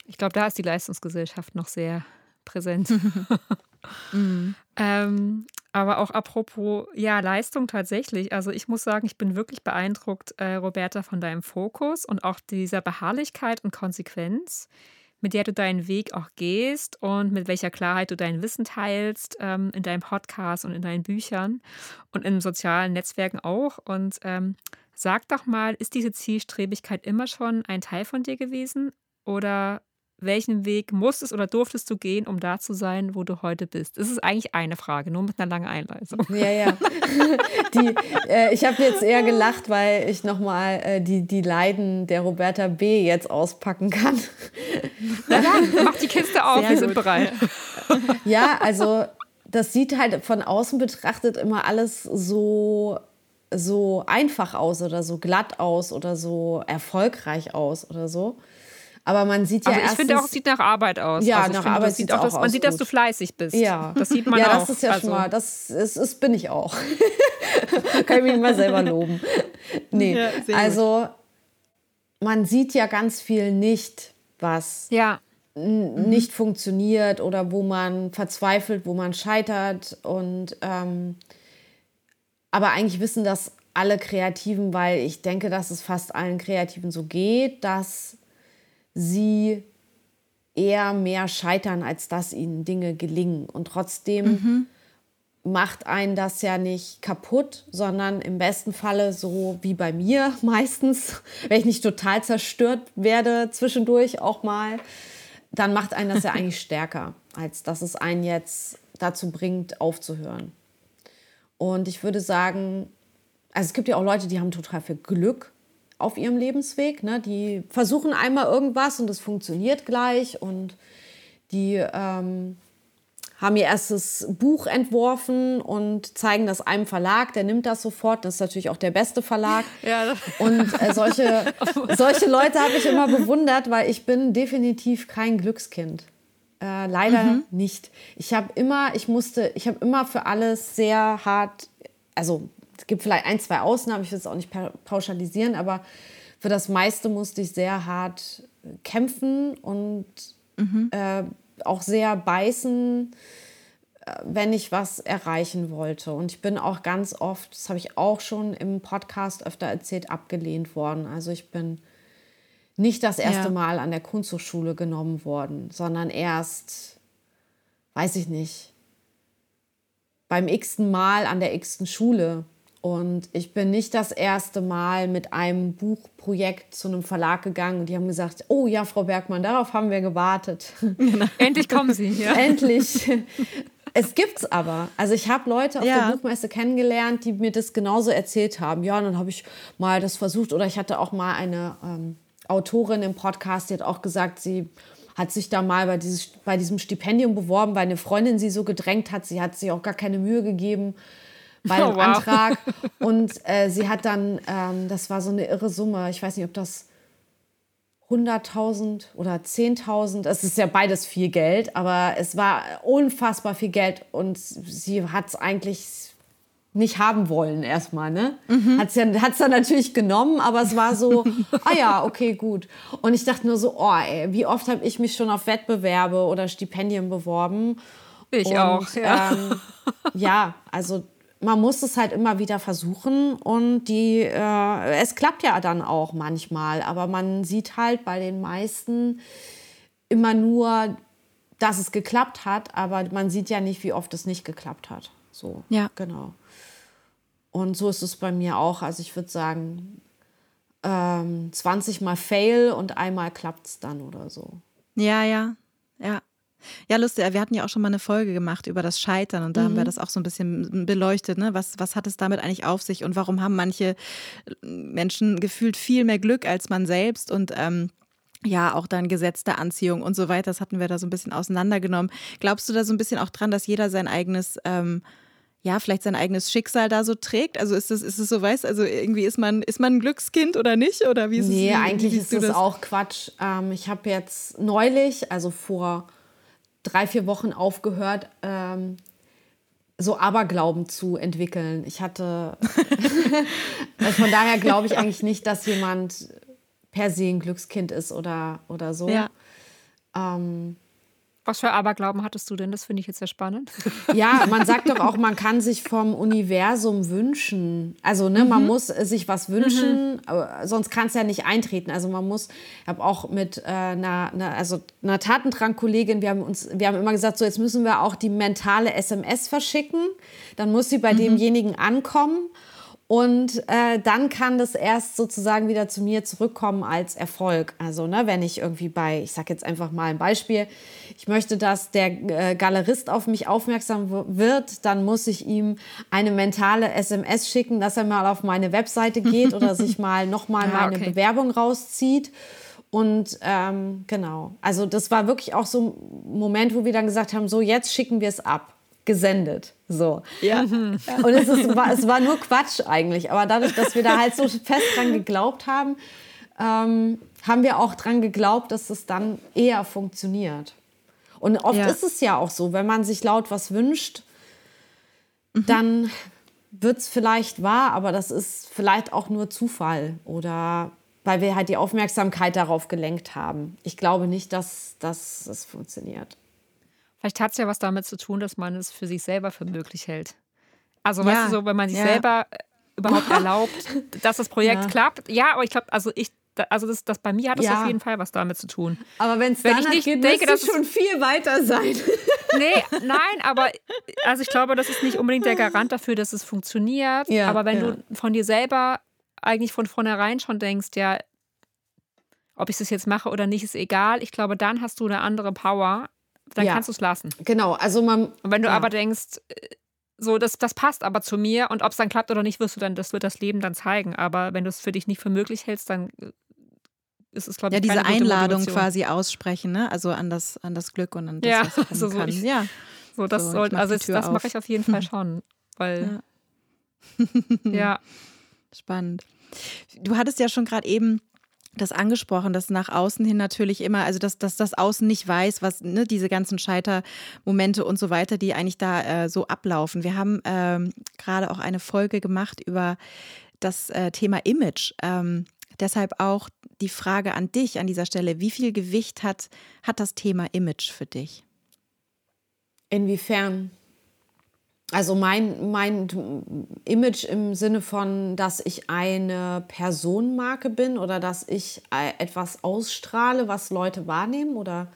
Ich glaube, da ist die Leistungsgesellschaft noch sehr präsent. mhm. Ähm, aber auch apropos, ja, Leistung tatsächlich. Also ich muss sagen, ich bin wirklich beeindruckt, äh, Roberta, von deinem Fokus und auch dieser Beharrlichkeit und Konsequenz, mit der du deinen Weg auch gehst und mit welcher Klarheit du dein Wissen teilst ähm, in deinem Podcast und in deinen Büchern und in sozialen Netzwerken auch. Und ähm, sag doch mal, ist diese Zielstrebigkeit immer schon ein Teil von dir gewesen oder welchen Weg musstest oder durftest du gehen, um da zu sein, wo du heute bist? Das ist eigentlich eine Frage, nur mit einer langen Einleitung. Ja, ja. Die, äh, ich habe jetzt eher gelacht, weil ich nochmal äh, die, die Leiden der Roberta B. jetzt auspacken kann. Na dann, mach die Kiste auf, Sehr wir gut. sind bereit. Ja, also das sieht halt von außen betrachtet immer alles so so einfach aus oder so glatt aus oder so erfolgreich aus oder so. Aber man sieht ja also ich finde auch, es sieht nach Arbeit aus. Ja, also nach finde, Arbeit sieht auch, dass, Man sieht, dass du fleißig bist. Ja, das sieht man ja, auch. Ja, das ist ja also. schon mal, das ist, ist, bin ich auch. Kann ich mich mal selber loben. Nee, ja, also man sieht ja ganz viel nicht, was ja. nicht funktioniert oder wo man verzweifelt, wo man scheitert und ähm, aber eigentlich wissen das alle Kreativen, weil ich denke, dass es fast allen Kreativen so geht, dass sie eher mehr scheitern, als dass ihnen Dinge gelingen. Und trotzdem mhm. macht einen das ja nicht kaputt, sondern im besten Falle so wie bei mir meistens, wenn ich nicht total zerstört werde zwischendurch auch mal, dann macht einen das ja eigentlich stärker, als dass es einen jetzt dazu bringt, aufzuhören. Und ich würde sagen, also es gibt ja auch Leute, die haben total viel Glück auf ihrem Lebensweg. Ne? Die versuchen einmal irgendwas und es funktioniert gleich und die ähm, haben ihr erstes Buch entworfen und zeigen das einem Verlag, der nimmt das sofort. Das ist natürlich auch der beste Verlag. Ja. Und äh, solche, solche Leute habe ich immer bewundert, weil ich bin definitiv kein Glückskind. Äh, leider mhm. nicht. Ich habe immer, ich musste, ich habe immer für alles sehr hart, also es gibt vielleicht ein, zwei Ausnahmen, ich will es auch nicht pauschalisieren, aber für das meiste musste ich sehr hart kämpfen und mhm. äh, auch sehr beißen, äh, wenn ich was erreichen wollte. Und ich bin auch ganz oft, das habe ich auch schon im Podcast öfter erzählt, abgelehnt worden. Also ich bin nicht das erste ja. Mal an der Kunsthochschule genommen worden, sondern erst, weiß ich nicht, beim x-ten Mal an der x-ten Schule und ich bin nicht das erste Mal mit einem Buchprojekt zu einem Verlag gegangen und die haben gesagt, oh ja, Frau Bergmann, darauf haben wir gewartet. Genau. Endlich kommen Sie. Ja. Endlich. Es gibt's aber. Also ich habe Leute auf ja. der Buchmesse kennengelernt, die mir das genauso erzählt haben. Ja, und dann habe ich mal das versucht. Oder ich hatte auch mal eine ähm, Autorin im Podcast, die hat auch gesagt, sie hat sich da mal bei, dieses, bei diesem Stipendium beworben, weil eine Freundin sie so gedrängt hat. Sie hat sich auch gar keine Mühe gegeben bei dem oh, wow. Antrag. Und äh, sie hat dann, ähm, das war so eine irre Summe, ich weiß nicht, ob das 100.000 oder 10.000, es ist ja beides viel Geld, aber es war unfassbar viel Geld und sie hat es eigentlich nicht haben wollen erstmal, ne? Mhm. Hat es ja, hat's dann natürlich genommen, aber es war so, ah ja, okay, gut. Und ich dachte nur so, oh ey, wie oft habe ich mich schon auf Wettbewerbe oder Stipendien beworben? Ich und, auch, ja. Ähm, ja, also man muss es halt immer wieder versuchen und die, äh, es klappt ja dann auch manchmal, aber man sieht halt bei den meisten immer nur, dass es geklappt hat, aber man sieht ja nicht, wie oft es nicht geklappt hat. So, ja. Genau. Und so ist es bei mir auch. Also ich würde sagen, ähm, 20 Mal Fail und einmal klappt es dann oder so. Ja, ja, ja. Ja, lustig. Wir hatten ja auch schon mal eine Folge gemacht über das Scheitern und da mhm. haben wir mhm. das auch so ein bisschen beleuchtet. Ne? Was, was hat es damit eigentlich auf sich und warum haben manche Menschen gefühlt viel mehr Glück als man selbst und ähm, ja, auch dann Gesetz der Anziehung und so weiter. Das hatten wir da so ein bisschen auseinandergenommen. Glaubst du da so ein bisschen auch dran, dass jeder sein eigenes ähm, ja, vielleicht sein eigenes Schicksal da so trägt? Also ist es, ist es so, weißt also irgendwie ist man, ist man ein Glückskind oder nicht? Oder wie ist nee, es, wie, eigentlich ist es auch Quatsch. Ähm, ich habe jetzt neulich, also vor drei, vier Wochen aufgehört, ähm, so Aberglauben zu entwickeln. Ich hatte, also von daher glaube ich eigentlich nicht, dass jemand per se ein Glückskind ist oder, oder so. Ja. Ähm, Was für Aberglauben hattest du denn? Das finde ich jetzt sehr spannend. Ja, man sagt doch auch, man kann sich vom Universum wünschen. Also, ne, mhm. man muss sich was wünschen, mhm. sonst kann es ja nicht eintreten. Also, man muss, ich habe auch mit äh, einer, einer, also einer Tatendrang-Kollegin, wir haben uns, wir haben immer gesagt, so jetzt müssen wir auch die mentale SMS verschicken. Dann muss sie bei mhm. demjenigen ankommen. Und äh, dann kann das erst sozusagen wieder zu mir zurückkommen als Erfolg. Also, ne, wenn ich irgendwie bei, ich sage jetzt einfach mal ein Beispiel, ich möchte, dass der äh, Galerist auf mich aufmerksam wird, dann muss ich ihm eine mentale SMS schicken, dass er mal auf meine Webseite geht oder sich mal nochmal ah, meine okay. Bewerbung rauszieht. Und ähm, genau, also das war wirklich auch so ein Moment, wo wir dann gesagt haben, so jetzt schicken wir es ab gesendet. So. Ja. Und es, ist, war, es war nur Quatsch eigentlich. Aber dadurch, dass wir da halt so fest dran geglaubt haben, ähm, haben wir auch dran geglaubt, dass es dann eher funktioniert. Und oft ja. ist es ja auch so, wenn man sich laut was wünscht, mhm. dann wird es vielleicht wahr, aber das ist vielleicht auch nur Zufall oder weil wir halt die Aufmerksamkeit darauf gelenkt haben. Ich glaube nicht, dass, dass es funktioniert. Vielleicht hat es ja was damit zu tun, dass man es für sich selber für möglich hält. Also, ja. weißt du, so, wenn man sich ja. selber äh, überhaupt erlaubt, dass das Projekt ja. klappt. Ja, aber ich glaube, also ich, also das, das bei mir hat es ja. auf jeden Fall was damit zu tun. Aber wenn es nicht geht, denke, dass schon viel weiter sein. Nee, nein, aber also ich glaube, das ist nicht unbedingt der Garant dafür, dass es funktioniert. Ja, aber wenn du von dir selber eigentlich von vornherein schon denkst, ja, ob ich das jetzt mache oder nicht, ist egal. Ich glaube, dann hast du eine andere Power, dann ja. kannst du es lassen. Genau, also man. Und wenn du ja. aber denkst, äh, so, das, das passt aber zu mir und ob es dann klappt oder nicht, wirst du dann, das wird das Leben dann zeigen. Aber wenn du es für dich nicht für möglich hältst, dann äh, ist es, glaube ich, Ja, diese Einladung Motivation. quasi aussprechen, ne? Also an das, an das Glück und an das, ja, was also so kann. Ich, ja. So, das so, sollte, also das mache ich auf jeden Fall schon. Weil. Ja. ja. Spannend. Du hattest ja schon gerade eben das angesprochen, dass nach außen hin natürlich immer, also dass, dass das Außen nicht weiß, was ne, diese ganzen Scheitermomente und so weiter, die eigentlich da äh, so ablaufen. Wir haben ähm, gerade auch eine Folge gemacht über das äh, Thema Image. Ähm, deshalb auch die Frage an dich an dieser Stelle: Wie viel Gewicht hat, hat das Thema Image für dich? Inwiefern? Also mein, mein Image im Sinne von, dass ich eine Personenmarke bin oder dass ich äh, etwas ausstrahle, was Leute wahrnehmen oder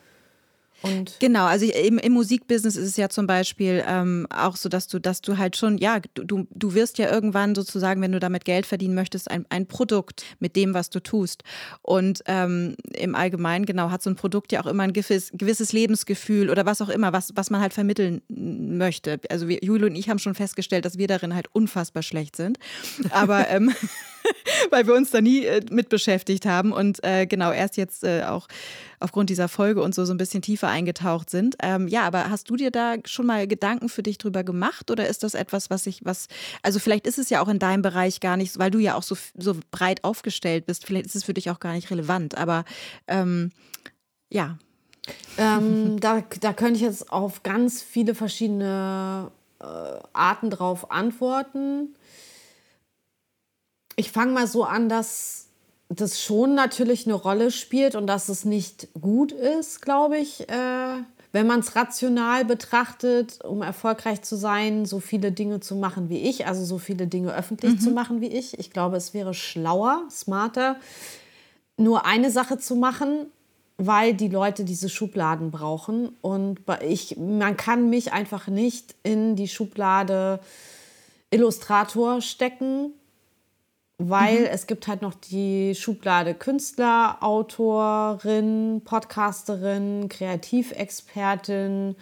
und genau, also im, im Musikbusiness ist es ja zum Beispiel ähm, auch so, dass du, dass du halt schon, ja, du, du wirst ja irgendwann sozusagen, wenn du damit Geld verdienen möchtest, ein, ein Produkt mit dem, was du tust. Und ähm, im Allgemeinen, genau, hat so ein Produkt ja auch immer ein gewisses, gewisses Lebensgefühl oder was auch immer, was, was man halt vermitteln möchte. Also wir, Julio und ich haben schon festgestellt, dass wir darin halt unfassbar schlecht sind. Aber ähm, weil wir uns da nie äh, mit beschäftigt haben und äh, genau erst jetzt äh, auch aufgrund dieser Folge und so so ein bisschen tiefer eingetaucht sind. Ähm, ja, aber hast du dir da schon mal Gedanken für dich drüber gemacht oder ist das etwas, was ich, was, also vielleicht ist es ja auch in deinem Bereich gar nicht, weil du ja auch so, so breit aufgestellt bist, vielleicht ist es für dich auch gar nicht relevant, aber ähm, ja. Ähm, da, da könnte ich jetzt auf ganz viele verschiedene äh, Arten drauf antworten. Ich fange mal so an, dass das schon natürlich eine Rolle spielt und dass es nicht gut ist, glaube ich, äh, wenn man es rational betrachtet, um erfolgreich zu sein, so viele Dinge zu machen wie ich, also so viele Dinge öffentlich mhm. zu machen wie ich. Ich glaube, es wäre schlauer, smarter, nur eine Sache zu machen, weil die Leute diese Schubladen brauchen. Und ich, man kann mich einfach nicht in die Schublade Illustrator stecken, weil mhm. es gibt halt noch die Schublade Künstler, Autorin, Podcasterin, Kreativexpertin.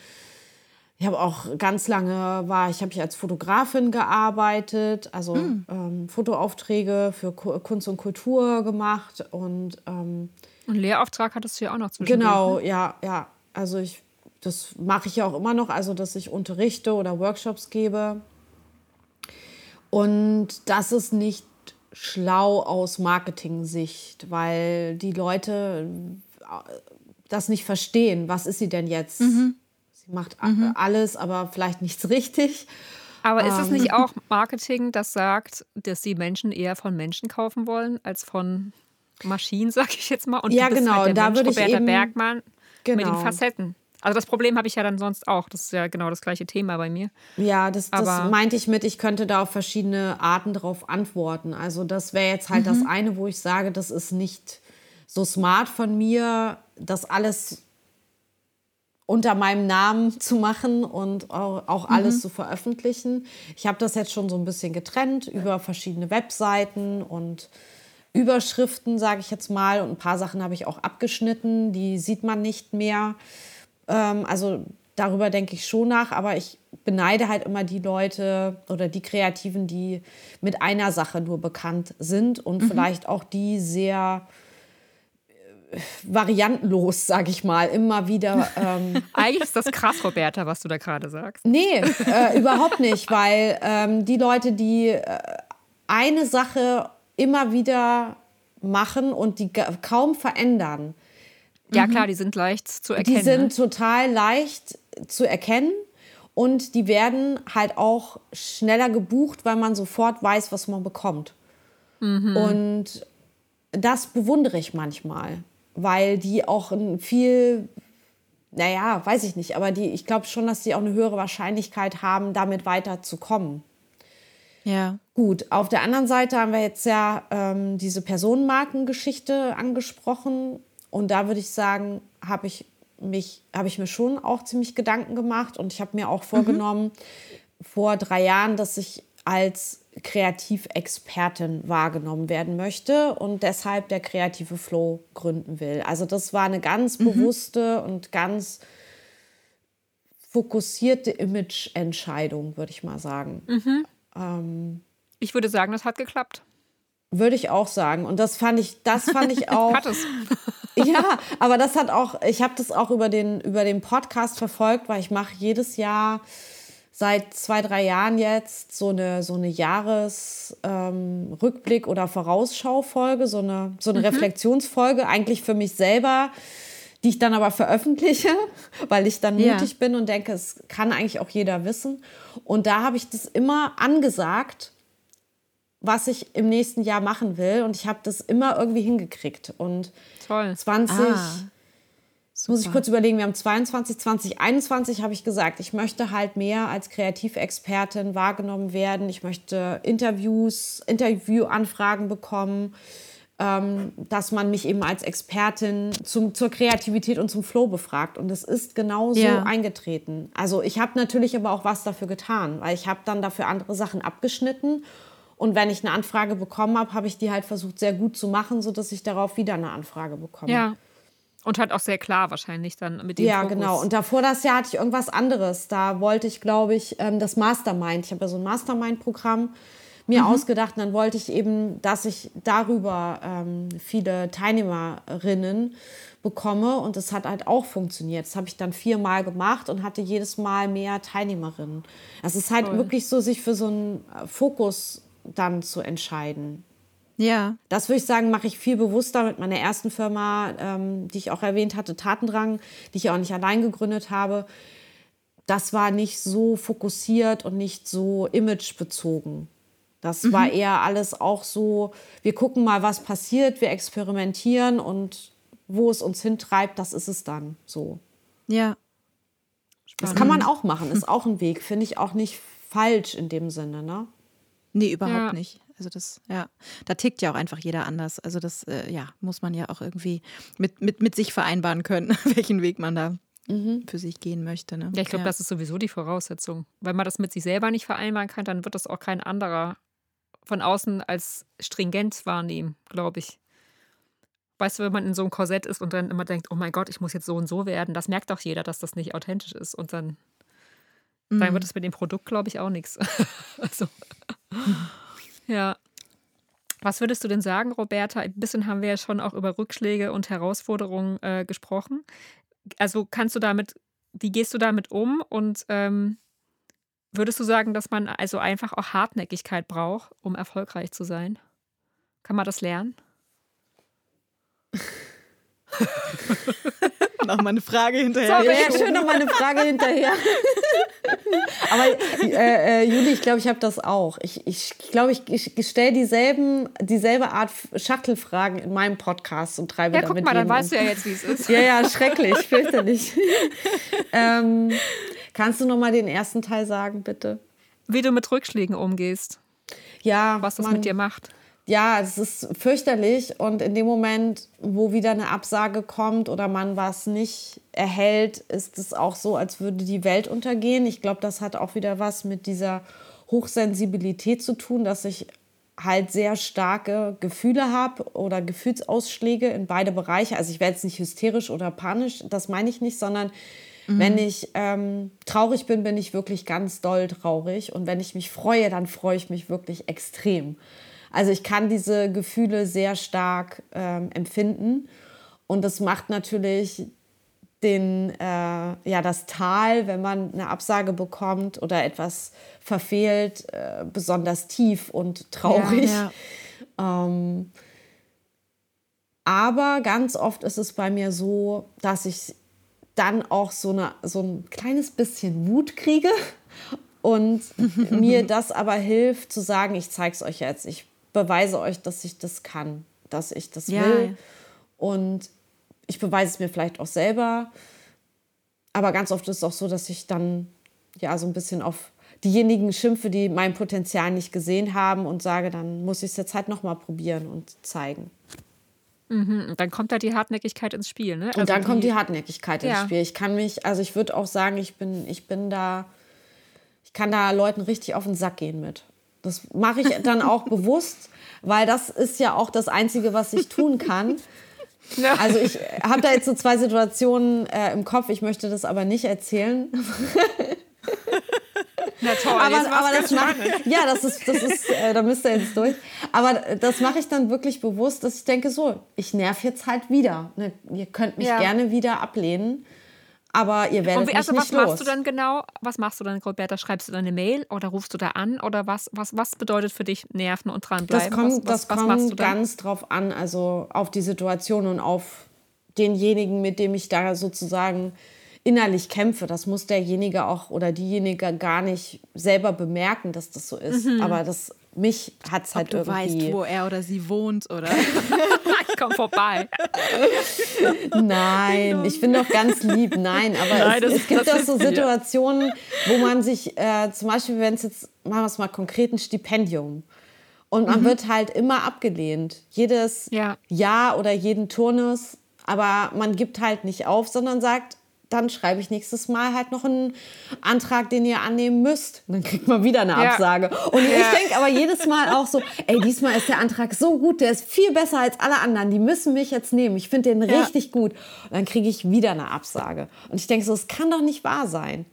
Ich habe auch ganz lange war ich habe ich als Fotografin gearbeitet, also mhm. ähm, Fotoaufträge für Kunst und Kultur gemacht und ähm, und Lehrauftrag hattest du ja auch noch zwischendurch. Genau, ne? ja, ja. Also ich das mache ich ja auch immer noch, also dass ich unterrichte oder Workshops gebe. Und das ist nicht schlau aus Marketing-Sicht, weil die Leute äh, das nicht verstehen. Was ist sie denn jetzt? Mhm. Sie macht mhm. alles, aber vielleicht nichts richtig. Aber ist es nicht ähm. auch Marketing, das sagt, dass die Menschen eher von Menschen kaufen wollen als von Maschinen, sag ich jetzt mal? Und ja, genau. Halt da Mensch, würde ich Roberta eben, Bergmann genau. mit den genau. Facetten. Also das Problem habe ich ja dann sonst auch. Das ist ja genau das gleiche Thema bei mir. Ja, das, das meinte ich mit, ich könnte da auf verschiedene Arten drauf antworten. Also das wäre jetzt halt mhm. das eine, wo ich sage, das ist nicht so smart von mir, das alles unter meinem Namen zu machen und auch alles mhm. zu veröffentlichen. Ich habe das jetzt schon so ein bisschen getrennt über verschiedene Webseiten und Überschriften, sage ich jetzt mal. Und ein paar Sachen habe ich auch abgeschnitten, die sieht man nicht mehr. Ähm, also darüber denke ich schon nach, aber ich beneide halt immer die Leute oder die Kreativen, die mit einer Sache nur bekannt sind und mhm. vielleicht auch die sehr variantenlos, sag ich mal, immer wieder. Ähm Eigentlich ist das krass, Roberta, was du da gerade sagst. Nee, äh, überhaupt nicht, weil ähm, die Leute, die äh, eine Sache immer wieder machen und die kaum verändern. Ja, mhm. klar, die sind leicht zu erkennen. Die sind ne? total leicht zu erkennen und die werden halt auch schneller gebucht, weil man sofort weiß, was man bekommt. Mhm. Und das bewundere ich manchmal weil die auch ein viel, naja, weiß ich nicht, aber die, ich glaube schon, dass die auch eine höhere Wahrscheinlichkeit haben, damit weiterzukommen. Ja. Gut, auf der anderen Seite haben wir jetzt ja ähm, diese Personenmarkengeschichte angesprochen. Und da würde ich sagen, habe ich mich, habe ich mir schon auch ziemlich Gedanken gemacht und ich habe mir auch vorgenommen, mhm. vor drei Jahren, dass ich als Kreativexpertin wahrgenommen werden möchte und deshalb der kreative Flow gründen will. Also das war eine ganz mhm. bewusste und ganz fokussierte Imageentscheidung, würde ich mal sagen. Mhm. Ähm, ich würde sagen, das hat geklappt. Würde ich auch sagen. Und das fand ich, das fand ich auch. hat es. Ja, aber das hat auch, ich habe das auch über den, über den Podcast verfolgt, weil ich mache jedes Jahr seit zwei, drei Jahren jetzt so eine, so eine Jahresrückblick- ähm, oder Vorausschaufolge, so eine, so eine mhm. Reflexionsfolge, eigentlich für mich selber, die ich dann aber veröffentliche, weil ich dann ja. mutig bin und denke, es kann eigentlich auch jeder wissen. Und da habe ich das immer angesagt, was ich im nächsten Jahr machen will. Und ich habe das immer irgendwie hingekriegt. Und Toll. 20. Ah Super. Muss ich kurz überlegen, wir haben 22, 2021 habe ich gesagt, ich möchte halt mehr als Kreativexpertin wahrgenommen werden. Ich möchte Interviews, Interviewanfragen bekommen, ähm, dass man mich eben als Expertin zum, zur Kreativität und zum Flow befragt. Und es ist genau so ja. eingetreten. Also ich habe natürlich aber auch was dafür getan, weil ich habe dann dafür andere Sachen abgeschnitten. Und wenn ich eine Anfrage bekommen habe, habe ich die halt versucht sehr gut zu machen, sodass ich darauf wieder eine Anfrage bekomme. Ja. Und halt auch sehr klar wahrscheinlich dann mit dem Ja, Fokus. genau. Und davor das Jahr hatte ich irgendwas anderes. Da wollte ich, glaube ich, ähm, das Mastermind. Ich habe ja so ein Mastermind-Programm mir mhm. ausgedacht. Und dann wollte ich eben, dass ich darüber ähm, viele Teilnehmerinnen bekomme. Und das hat halt auch funktioniert. Das habe ich dann viermal gemacht und hatte jedes Mal mehr Teilnehmerinnen. Es ist halt Toll. wirklich so, sich für so einen äh, Fokus dann zu entscheiden. Ja. Das würde ich sagen, mache ich viel bewusster mit meiner ersten Firma, ähm, die ich auch erwähnt hatte, Tatendrang, die ich auch nicht allein gegründet habe. Das war nicht so fokussiert und nicht so imagebezogen. Das mhm. war eher alles auch so, wir gucken mal, was passiert, wir experimentieren und wo es uns hintreibt, das ist es dann so. Ja. Spannend. Das kann man auch machen, ist auch ein Weg, finde ich auch nicht falsch in dem Sinne, ne? Nee, überhaupt ja. nicht. Also das, ja, da tickt ja auch einfach jeder anders. Also das, äh, ja, muss man ja auch irgendwie mit, mit, mit sich vereinbaren können, welchen Weg man da mhm. für sich gehen möchte. Ne? Ja, ich glaube, ja. das ist sowieso die Voraussetzung. Wenn man das mit sich selber nicht vereinbaren kann, dann wird das auch kein anderer von außen als stringent wahrnehmen, glaube ich. Weißt du, wenn man in so einem Korsett ist und dann immer denkt, oh mein Gott, ich muss jetzt so und so werden, das merkt doch jeder, dass das nicht authentisch ist. Und dann, mhm. dann wird es mit dem Produkt, glaube ich, auch nichts. also. Ja. Was würdest du denn sagen, Roberta? Ein bisschen haben wir ja schon auch über Rückschläge und Herausforderungen äh, gesprochen. Also kannst du damit, wie gehst du damit um? Und ähm, würdest du sagen, dass man also einfach auch Hartnäckigkeit braucht, um erfolgreich zu sein? Kann man das lernen? noch mal eine Frage hinterher. So, ja, schön noch mal eine Frage hinterher. Aber äh, äh, Juli, ich glaube, ich habe das auch. Ich glaube, ich, glaub, ich, ich stelle dieselben, dieselbe Art Schachtelfragen in meinem Podcast und treibe ja, damit guck mal, dann weißt du ja jetzt, wie es ist. Ja, ja, schrecklich, fürchterlich. ähm, kannst du noch mal den ersten Teil sagen, bitte? Wie du mit Rückschlägen umgehst. Ja. Was das man, mit dir macht ja, es ist fürchterlich und in dem Moment, wo wieder eine Absage kommt oder man was nicht erhält, ist es auch so, als würde die Welt untergehen. Ich glaube, das hat auch wieder was mit dieser Hochsensibilität zu tun, dass ich halt sehr starke Gefühle habe oder Gefühlsausschläge in beide Bereiche. Also ich werde jetzt nicht hysterisch oder panisch, das meine ich nicht, sondern mhm. wenn ich ähm, traurig bin, bin ich wirklich ganz doll traurig und wenn ich mich freue, dann freue ich mich wirklich extrem. Also ich kann diese Gefühle sehr stark ähm, empfinden und das macht natürlich den, äh, ja, das Tal, wenn man eine Absage bekommt oder etwas verfehlt, äh, besonders tief und traurig. Ja, ja. Ähm, aber ganz oft ist es bei mir so, dass ich dann auch so, eine, so ein kleines bisschen Wut kriege und mir das aber hilft zu sagen, ich zeige es euch jetzt, ich beweise euch, dass ich das kann, dass ich das ja. will. Und ich beweise es mir vielleicht auch selber. Aber ganz oft ist es auch so, dass ich dann ja so ein bisschen auf diejenigen schimpfe, die mein Potenzial nicht gesehen haben und sage, dann muss ich es jetzt halt nochmal probieren und zeigen. Mhm. Und dann kommt da die Hartnäckigkeit ins Spiel, ne? Also und dann die, kommt die Hartnäckigkeit ja. ins Spiel. Ich kann mich, also ich würde auch sagen, ich bin, ich bin da, ich kann da Leuten richtig auf den Sack gehen mit. Das mache ich dann auch bewusst, weil das ist ja auch das Einzige, was ich tun kann. Ja. Also ich habe da jetzt so zwei Situationen äh, im Kopf, ich möchte das aber nicht erzählen. Na toll, aber, aber das mach, ja, das ist, das ist, äh, da müsst ihr jetzt durch. Aber das mache ich dann wirklich bewusst, dass ich denke, so, ich nerv jetzt halt wieder. Ne? Ihr könnt mich ja. gerne wieder ablehnen aber ihr werdet und, also, mich nicht was machst du dann genau? Was machst du dann, Roberta? Schreibst du dann eine Mail oder rufst du da an oder was, was, was bedeutet für dich nerven und dranbleiben? Das kommt, was, was, das kommt ganz drauf an, also auf die Situation und auf denjenigen, mit dem ich da sozusagen innerlich kämpfe. Das muss derjenige auch oder diejenige gar nicht selber bemerken, dass das so ist. Mhm. Aber das mich hat es halt du irgendwie. weißt, wo er oder sie wohnt, oder? ich komme vorbei. Nein, ich bin doch ganz lieb. Nein, aber Nein, es, das, es, gibt doch so Situationen, wo man sich, äh, zum Beispiel, wenn es jetzt, machen wir es mal konkret, ein Stipendium. Und man mhm. wird halt immer abgelehnt. Jedes ja. Jahr oder jeden Turnus. Aber man gibt halt nicht auf, sondern sagt, dann schreibe ich nächstes Mal halt noch einen Antrag, den ihr annehmen müsst. Und dann kriegt man wieder eine Absage. Ja. Und ja. ich denke aber jedes Mal auch so, ey, diesmal ist der Antrag so gut, der ist viel besser als alle anderen. Die müssen mich jetzt nehmen. Ich finde den ja. richtig gut. Und dann kriege ich wieder eine Absage. Und ich denke so, es kann doch nicht wahr sein.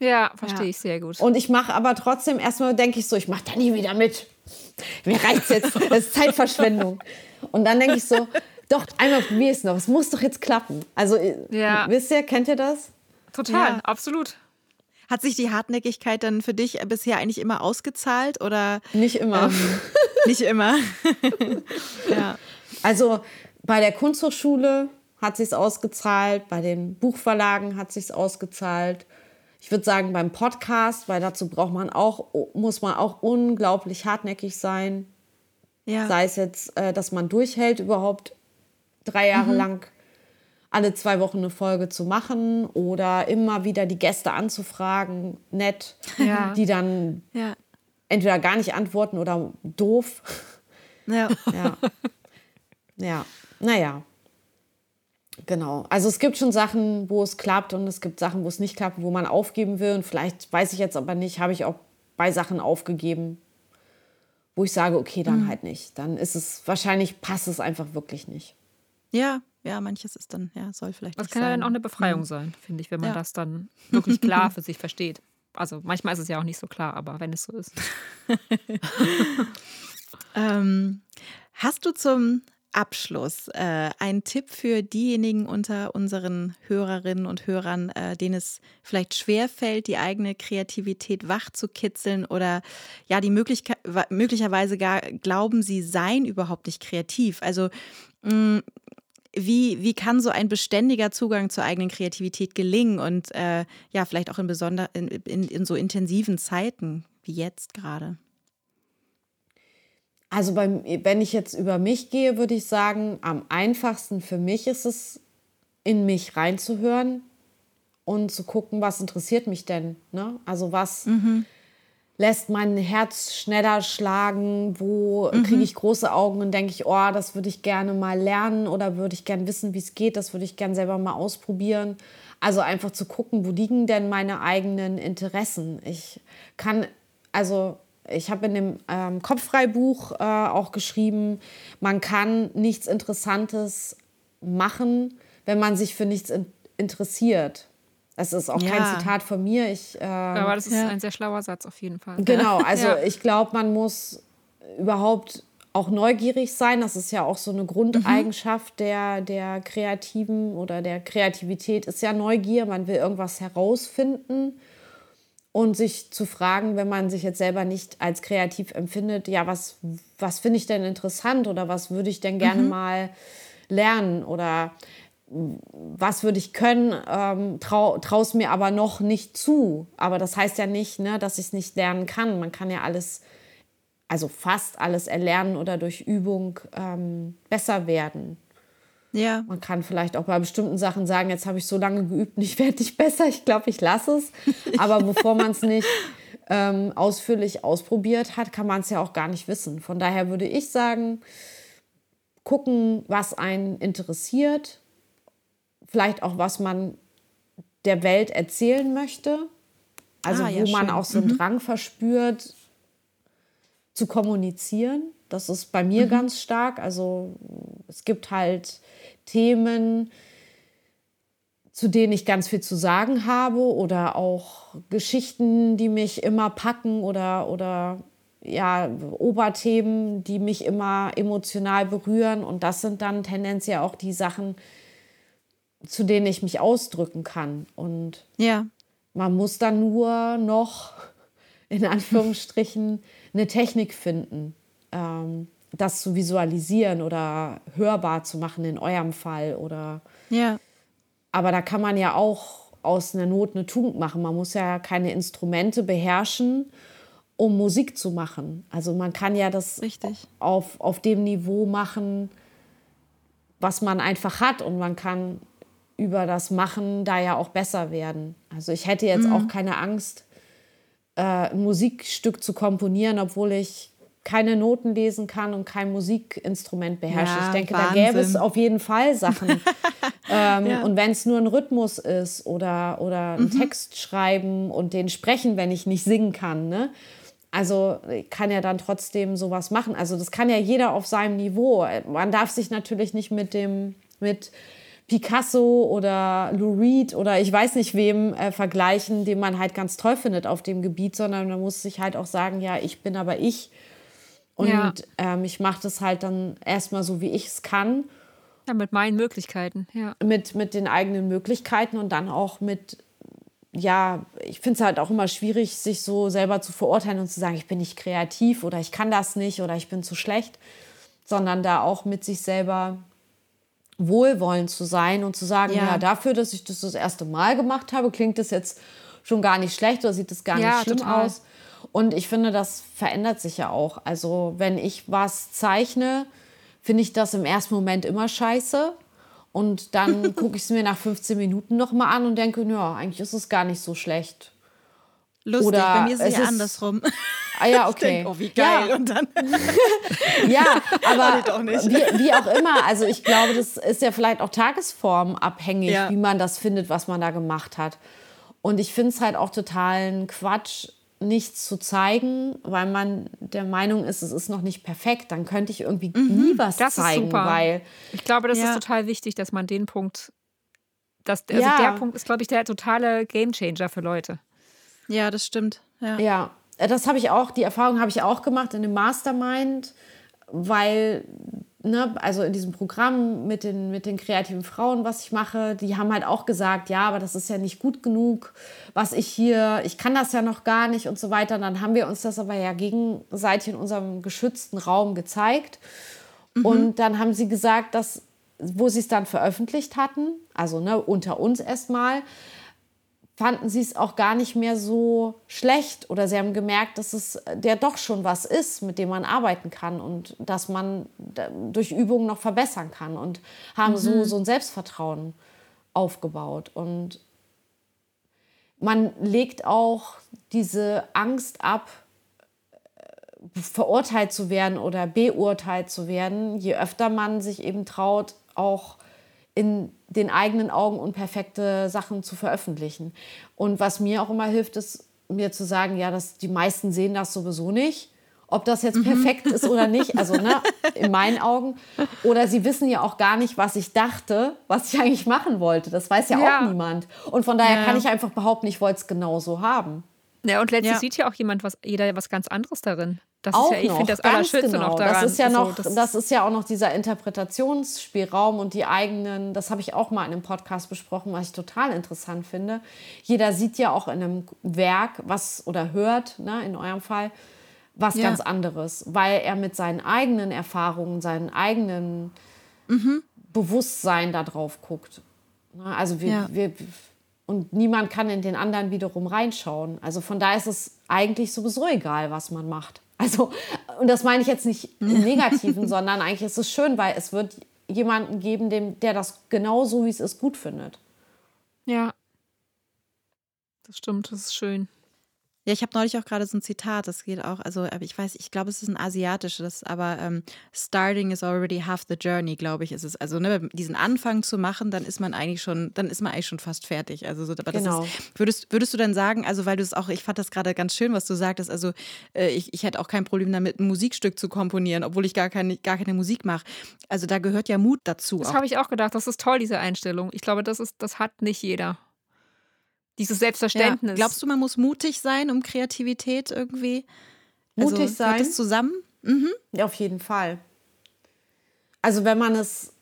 Ja, verstehe ich sehr gut. Und ich mache aber trotzdem erstmal, denke ich so, ich mache da nie wieder mit. Mir reicht jetzt. Das ist Zeitverschwendung. Und dann denke ich so, doch, einmal probier es noch. Es muss doch jetzt klappen. Also, äh, ja. wisst ihr, kennt ihr das? Total, ja. absolut. Hat sich die Hartnäckigkeit dann für dich bisher eigentlich immer ausgezahlt oder? Nicht immer. Ähm, nicht immer. ja. Also bei der Kunsthochschule hat sich ausgezahlt, bei den Buchverlagen hat sich ausgezahlt. Ich würde sagen beim Podcast, weil dazu braucht man auch, muss man auch unglaublich hartnäckig sein. Ja. Sei es jetzt, äh, dass man durchhält überhaupt drei Jahre mhm. lang alle zwei Wochen eine Folge zu machen oder immer wieder die Gäste anzufragen, nett, ja. die dann ja. entweder gar nicht antworten oder doof. Ja. ja. Ja, naja. Genau. Also es gibt schon Sachen, wo es klappt und es gibt Sachen, wo es nicht klappt, wo man aufgeben will. Und vielleicht weiß ich jetzt aber nicht, habe ich auch bei Sachen aufgegeben, wo ich sage, okay, dann mhm. halt nicht. Dann ist es wahrscheinlich passt es einfach wirklich nicht. Ja, ja, manches ist dann, ja, soll vielleicht. Das kann ja dann auch eine Befreiung mhm. sein, finde ich, wenn man ja. das dann wirklich klar für sich versteht. Also manchmal ist es ja auch nicht so klar, aber wenn es so ist. ähm, hast du zum Abschluss äh, einen Tipp für diejenigen unter unseren Hörerinnen und Hörern, äh, denen es vielleicht schwerfällt, die eigene Kreativität wach zu kitzeln oder ja, die Möglichkeit, möglicherweise gar glauben, sie seien überhaupt nicht kreativ. Also mh, mm, wie, wie kann so ein beständiger Zugang zur eigenen Kreativität gelingen und äh, ja, vielleicht auch in, besonder, in, in, in so intensiven Zeiten wie jetzt gerade? Also beim, wenn ich jetzt über mich gehe, würde ich sagen, am einfachsten für mich ist es, in mich reinzuhören und zu gucken, was interessiert mich denn. Ne? Also was mhm. Lässt mein Herz schneller schlagen, wo mhm. kriege ich große Augen und denke ich, oh, das würde ich gerne mal lernen oder würde ich gerne wissen, wie es geht, das würde ich gerne selber mal ausprobieren. Also einfach zu gucken, wo liegen denn meine eigenen Interessen. Ich kann, also ich habe in dem ähm, Kopffreibuch äh, auch geschrieben, man kann nichts Interessantes machen, wenn man sich für nichts in interessiert. Das ist auch ja. kein Zitat von mir. Ich, äh, Aber das ist ja. ein sehr schlauer Satz auf jeden Fall. Genau, also ja. ich glaube, man muss überhaupt auch neugierig sein. Das ist ja auch so eine Grundeigenschaft mhm. der, der Kreativen oder der Kreativität ist ja Neugier. Man will irgendwas herausfinden und sich zu fragen, wenn man sich jetzt selber nicht als kreativ empfindet, ja, was, was finde ich denn interessant oder was würde ich denn gerne mhm. mal lernen oder was würde ich können, ähm, trau, traue mir aber noch nicht zu. Aber das heißt ja nicht, ne, dass ich es nicht lernen kann. Man kann ja alles, also fast alles erlernen oder durch Übung ähm, besser werden. Ja. Man kann vielleicht auch bei bestimmten Sachen sagen, jetzt habe ich so lange geübt, ich werde nicht besser, ich glaube, ich lasse es. Aber bevor man es nicht ähm, ausführlich ausprobiert hat, kann man es ja auch gar nicht wissen. Von daher würde ich sagen, gucken, was einen interessiert, vielleicht auch, was man der Welt erzählen möchte. Also ah, ja, wo man schön. auch so einen mhm. Drang verspürt, zu kommunizieren. Das ist bei mir mhm. ganz stark. Also es gibt halt Themen, zu denen ich ganz viel zu sagen habe oder auch Geschichten, die mich immer packen oder, oder ja, Oberthemen, die mich immer emotional berühren. Und das sind dann tendenziell auch die Sachen, zu denen ich mich ausdrücken kann. Und ja. man muss dann nur noch in Anführungsstrichen eine Technik finden, ähm, das zu visualisieren oder hörbar zu machen in eurem Fall oder ja. Aber da kann man ja auch aus einer Not eine Tugend machen. Man muss ja keine Instrumente beherrschen, um Musik zu machen. Also man kann ja das Richtig. Auf, auf dem Niveau machen, was man einfach hat und man kann über das Machen da ja auch besser werden. Also ich hätte jetzt mhm. auch keine Angst, äh, ein Musikstück zu komponieren, obwohl ich keine Noten lesen kann und kein Musikinstrument beherrsche. Ja, ich denke, Wahnsinn. da gäbe es auf jeden Fall Sachen. ähm, ja. Und wenn es nur ein Rhythmus ist oder, oder einen mhm. Text schreiben und den sprechen, wenn ich nicht singen kann. Ne? Also kann ja dann trotzdem sowas machen. Also das kann ja jeder auf seinem Niveau. Man darf sich natürlich nicht mit dem, mit Picasso oder Lou Reed oder ich weiß nicht wem äh, vergleichen, den man halt ganz toll findet auf dem Gebiet, sondern man muss sich halt auch sagen, ja, ich bin aber ich und ja. ähm, ich mache das halt dann erstmal so, wie ich es kann. Ja, mit meinen Möglichkeiten, ja. Mit, mit den eigenen Möglichkeiten und dann auch mit, ja, ich finde es halt auch immer schwierig, sich so selber zu verurteilen und zu sagen, ich bin nicht kreativ oder ich kann das nicht oder ich bin zu schlecht, sondern da auch mit sich selber wohlwollend zu sein und zu sagen, ja. ja, dafür, dass ich das das erste Mal gemacht habe, klingt das jetzt schon gar nicht schlecht oder sieht das gar ja, nicht schlimm total. aus. Und ich finde, das verändert sich ja auch. Also wenn ich was zeichne, finde ich das im ersten Moment immer scheiße. Und dann gucke ich es mir nach 15 Minuten nochmal an und denke, ja, eigentlich ist es gar nicht so schlecht. Lustig, Oder bei mir ist es ja andersrum. Ah ja, okay. Denk, oh, wie geil. Ja. Und dann. ja, aber wie, wie, auch immer. Also ich glaube, das ist ja vielleicht auch tagesformabhängig, ja. wie man das findet, was man da gemacht hat. Und ich finde es halt auch totalen Quatsch, nichts zu zeigen, weil man der Meinung ist, es ist noch nicht perfekt. Dann könnte ich irgendwie mhm, nie was das zeigen, ist super. weil ich glaube, das ja. ist total wichtig, dass man den Punkt, dass, also ja. der Punkt ist, glaube ich, der totale Gamechanger für Leute. Ja, das stimmt. Ja, ja das habe ich auch, die Erfahrung habe ich auch gemacht in dem Mastermind, weil, ne, also in diesem Programm mit den, mit den kreativen Frauen, was ich mache, die haben halt auch gesagt, ja, aber das ist ja nicht gut genug, was ich hier, ich kann das ja noch gar nicht und so weiter. Und dann haben wir uns das aber ja gegenseitig in unserem geschützten Raum gezeigt. Mhm. Und dann haben sie gesagt, dass wo sie es dann veröffentlicht hatten, also ne, unter uns erstmal, fanden sie es auch gar nicht mehr so schlecht oder sie haben gemerkt, dass es der doch schon was ist, mit dem man arbeiten kann und dass man durch Übungen noch verbessern kann und haben mhm. so, so ein Selbstvertrauen aufgebaut. Und man legt auch diese Angst ab, verurteilt zu werden oder beurteilt zu werden, je öfter man sich eben traut, auch in den eigenen Augen unperfekte Sachen zu veröffentlichen. Und was mir auch immer hilft, ist mir zu sagen, ja, dass die meisten sehen das sowieso nicht. Ob das jetzt mhm. perfekt ist oder nicht, also ne, in meinen Augen. Oder sie wissen ja auch gar nicht, was ich dachte, was ich eigentlich machen wollte. Das weiß ja, ja. auch niemand. Und von daher ja. kann ich einfach behaupten, ich wollte es genauso haben. Ja, und letztlich ja. sieht ja auch jemand was, jeder was ganz anderes darin. Das auch ist ja, ich finde das Allerschönste genau. noch daran. Das ist ja noch, so, das, das, ist ja auch noch dieser Interpretationsspielraum und die eigenen, das habe ich auch mal in einem Podcast besprochen, was ich total interessant finde. Jeder sieht ja auch in einem Werk was oder hört, ne, in eurem Fall, was ja. ganz anderes, weil er mit seinen eigenen Erfahrungen, seinen eigenen mhm. Bewusstsein da drauf guckt. Ne, also wir, ja. wir und niemand kann in den anderen wiederum reinschauen. Also von daher ist es eigentlich sowieso egal, was man macht. Also, und das meine ich jetzt nicht im Negativen, sondern eigentlich ist es schön, weil es wird jemanden geben, dem, der das genauso, wie es ist, gut findet. Ja. Das stimmt, das ist schön. Ja, ich habe neulich auch gerade so ein Zitat, das geht auch, also ich weiß, ich glaube, es ist ein asiatisches, aber ähm, starting is already half the journey, glaube ich, ist es. Also ne, diesen Anfang zu machen, dann ist man eigentlich schon, dann ist man eigentlich schon fast fertig. Also so, aber genau. Ist, würdest, würdest du dann sagen, also weil du es auch, ich fand das gerade ganz schön, was du sagtest, also äh, ich, ich hätte auch kein Problem damit, ein Musikstück zu komponieren, obwohl ich gar keine, gar keine Musik mache. Also da gehört ja Mut dazu. Das habe ich auch gedacht, das ist toll, diese Einstellung. Ich glaube, das ist, das hat nicht jeder. Dieses Selbstverständnis. Ja. Glaubst du, man muss mutig sein, um Kreativität irgendwie? Mutig also, sein. Das zusammen? Mhm. Ja, auf jeden Fall. Also wenn man es,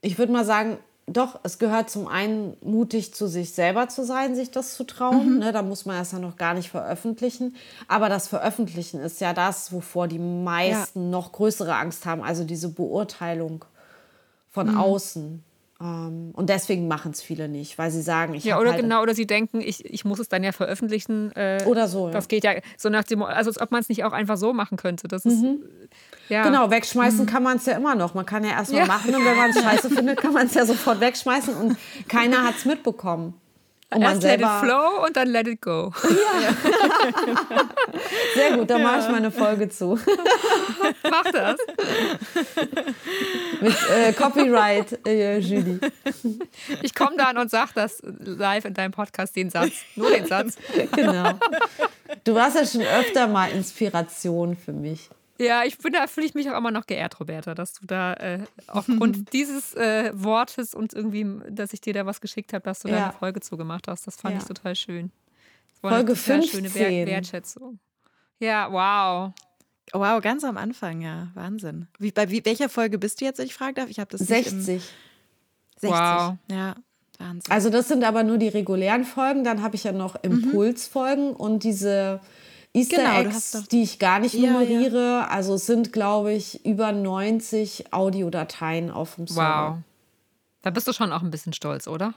ich würde mal sagen, doch, es gehört zum einen mutig zu sich selber zu sein, sich das zu trauen. Mhm. Ne, da muss man es ja noch gar nicht veröffentlichen. Aber das Veröffentlichen ist ja das, wovor die meisten ja. noch größere Angst haben. Also diese Beurteilung von mhm. außen. Ähm, und deswegen machen es viele nicht, weil sie sagen, ich Ja, oder halt genau, oder sie denken, ich, ich muss es dann ja veröffentlichen. Äh, oder so. Ja. Das geht ja so nach dem, also als ob man es nicht auch einfach so machen könnte. Das ist, mhm. ja. Genau, wegschmeißen mhm. kann man es ja immer noch. Man kann ja erstmal ja. machen und wenn man es scheiße findet, kann man es ja sofort wegschmeißen und keiner hat es mitbekommen. Und Erst let it flow und dann let it go. Ja. Sehr gut, da ja. mache ich mal eine Folge zu. Mach das. Mit äh, Copyright, äh, Julie. Ich komme dann und sage das live in deinem Podcast, den Satz. Nur den Satz. Genau. Du warst ja schon öfter mal Inspiration für mich. Ja, ich bin da fühle ich mich auch immer noch geehrt, Roberta, dass du da äh, aufgrund dieses äh, Wortes und irgendwie, dass ich dir da was geschickt habe, dass du ja. da eine Folge zugemacht hast. Das fand ja. ich total schön. Folge 15. schöne Wert Wertschätzung. Ja, wow. Wow, ganz am Anfang, ja. Wahnsinn. Wie, bei wie, welcher Folge bist du jetzt, wenn ich fragen darf? Ich habe das 60. 60. Wow. Ja. Wahnsinn. Also das sind aber nur die regulären Folgen. Dann habe ich ja noch mhm. Impulsfolgen mhm. und diese Easter genau, Eggs, die ich gar nicht nummeriere. Ja, ja. Also es sind, glaube ich, über 90 Audiodateien auf dem Server. Wow. Da bist du schon auch ein bisschen stolz, oder?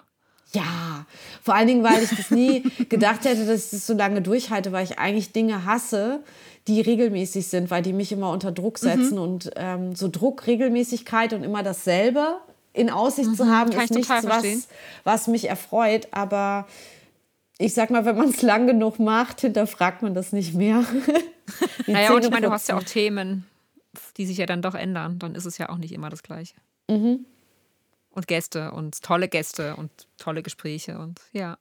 Ja, vor allen Dingen, weil ich das nie gedacht hätte, dass ich das so lange durchhalte, weil ich eigentlich Dinge hasse, die regelmäßig sind, weil die mich immer unter Druck mhm. setzen. Mhm. Und ähm, so Druck, Regelmäßigkeit und immer dasselbe in Aussicht mhm. zu haben, Kann ist nichts, was, was mich erfreut. Aber ich sag mal, wenn man es lang genug macht, hinterfragt man das nicht mehr. naja, und ich meine, du hast ja auch Themen, die sich ja dann doch ändern. Dann ist es ja auch nicht immer das Gleiche. Mhm. Und Gäste und tolle Gäste und tolle Gespräche und ja.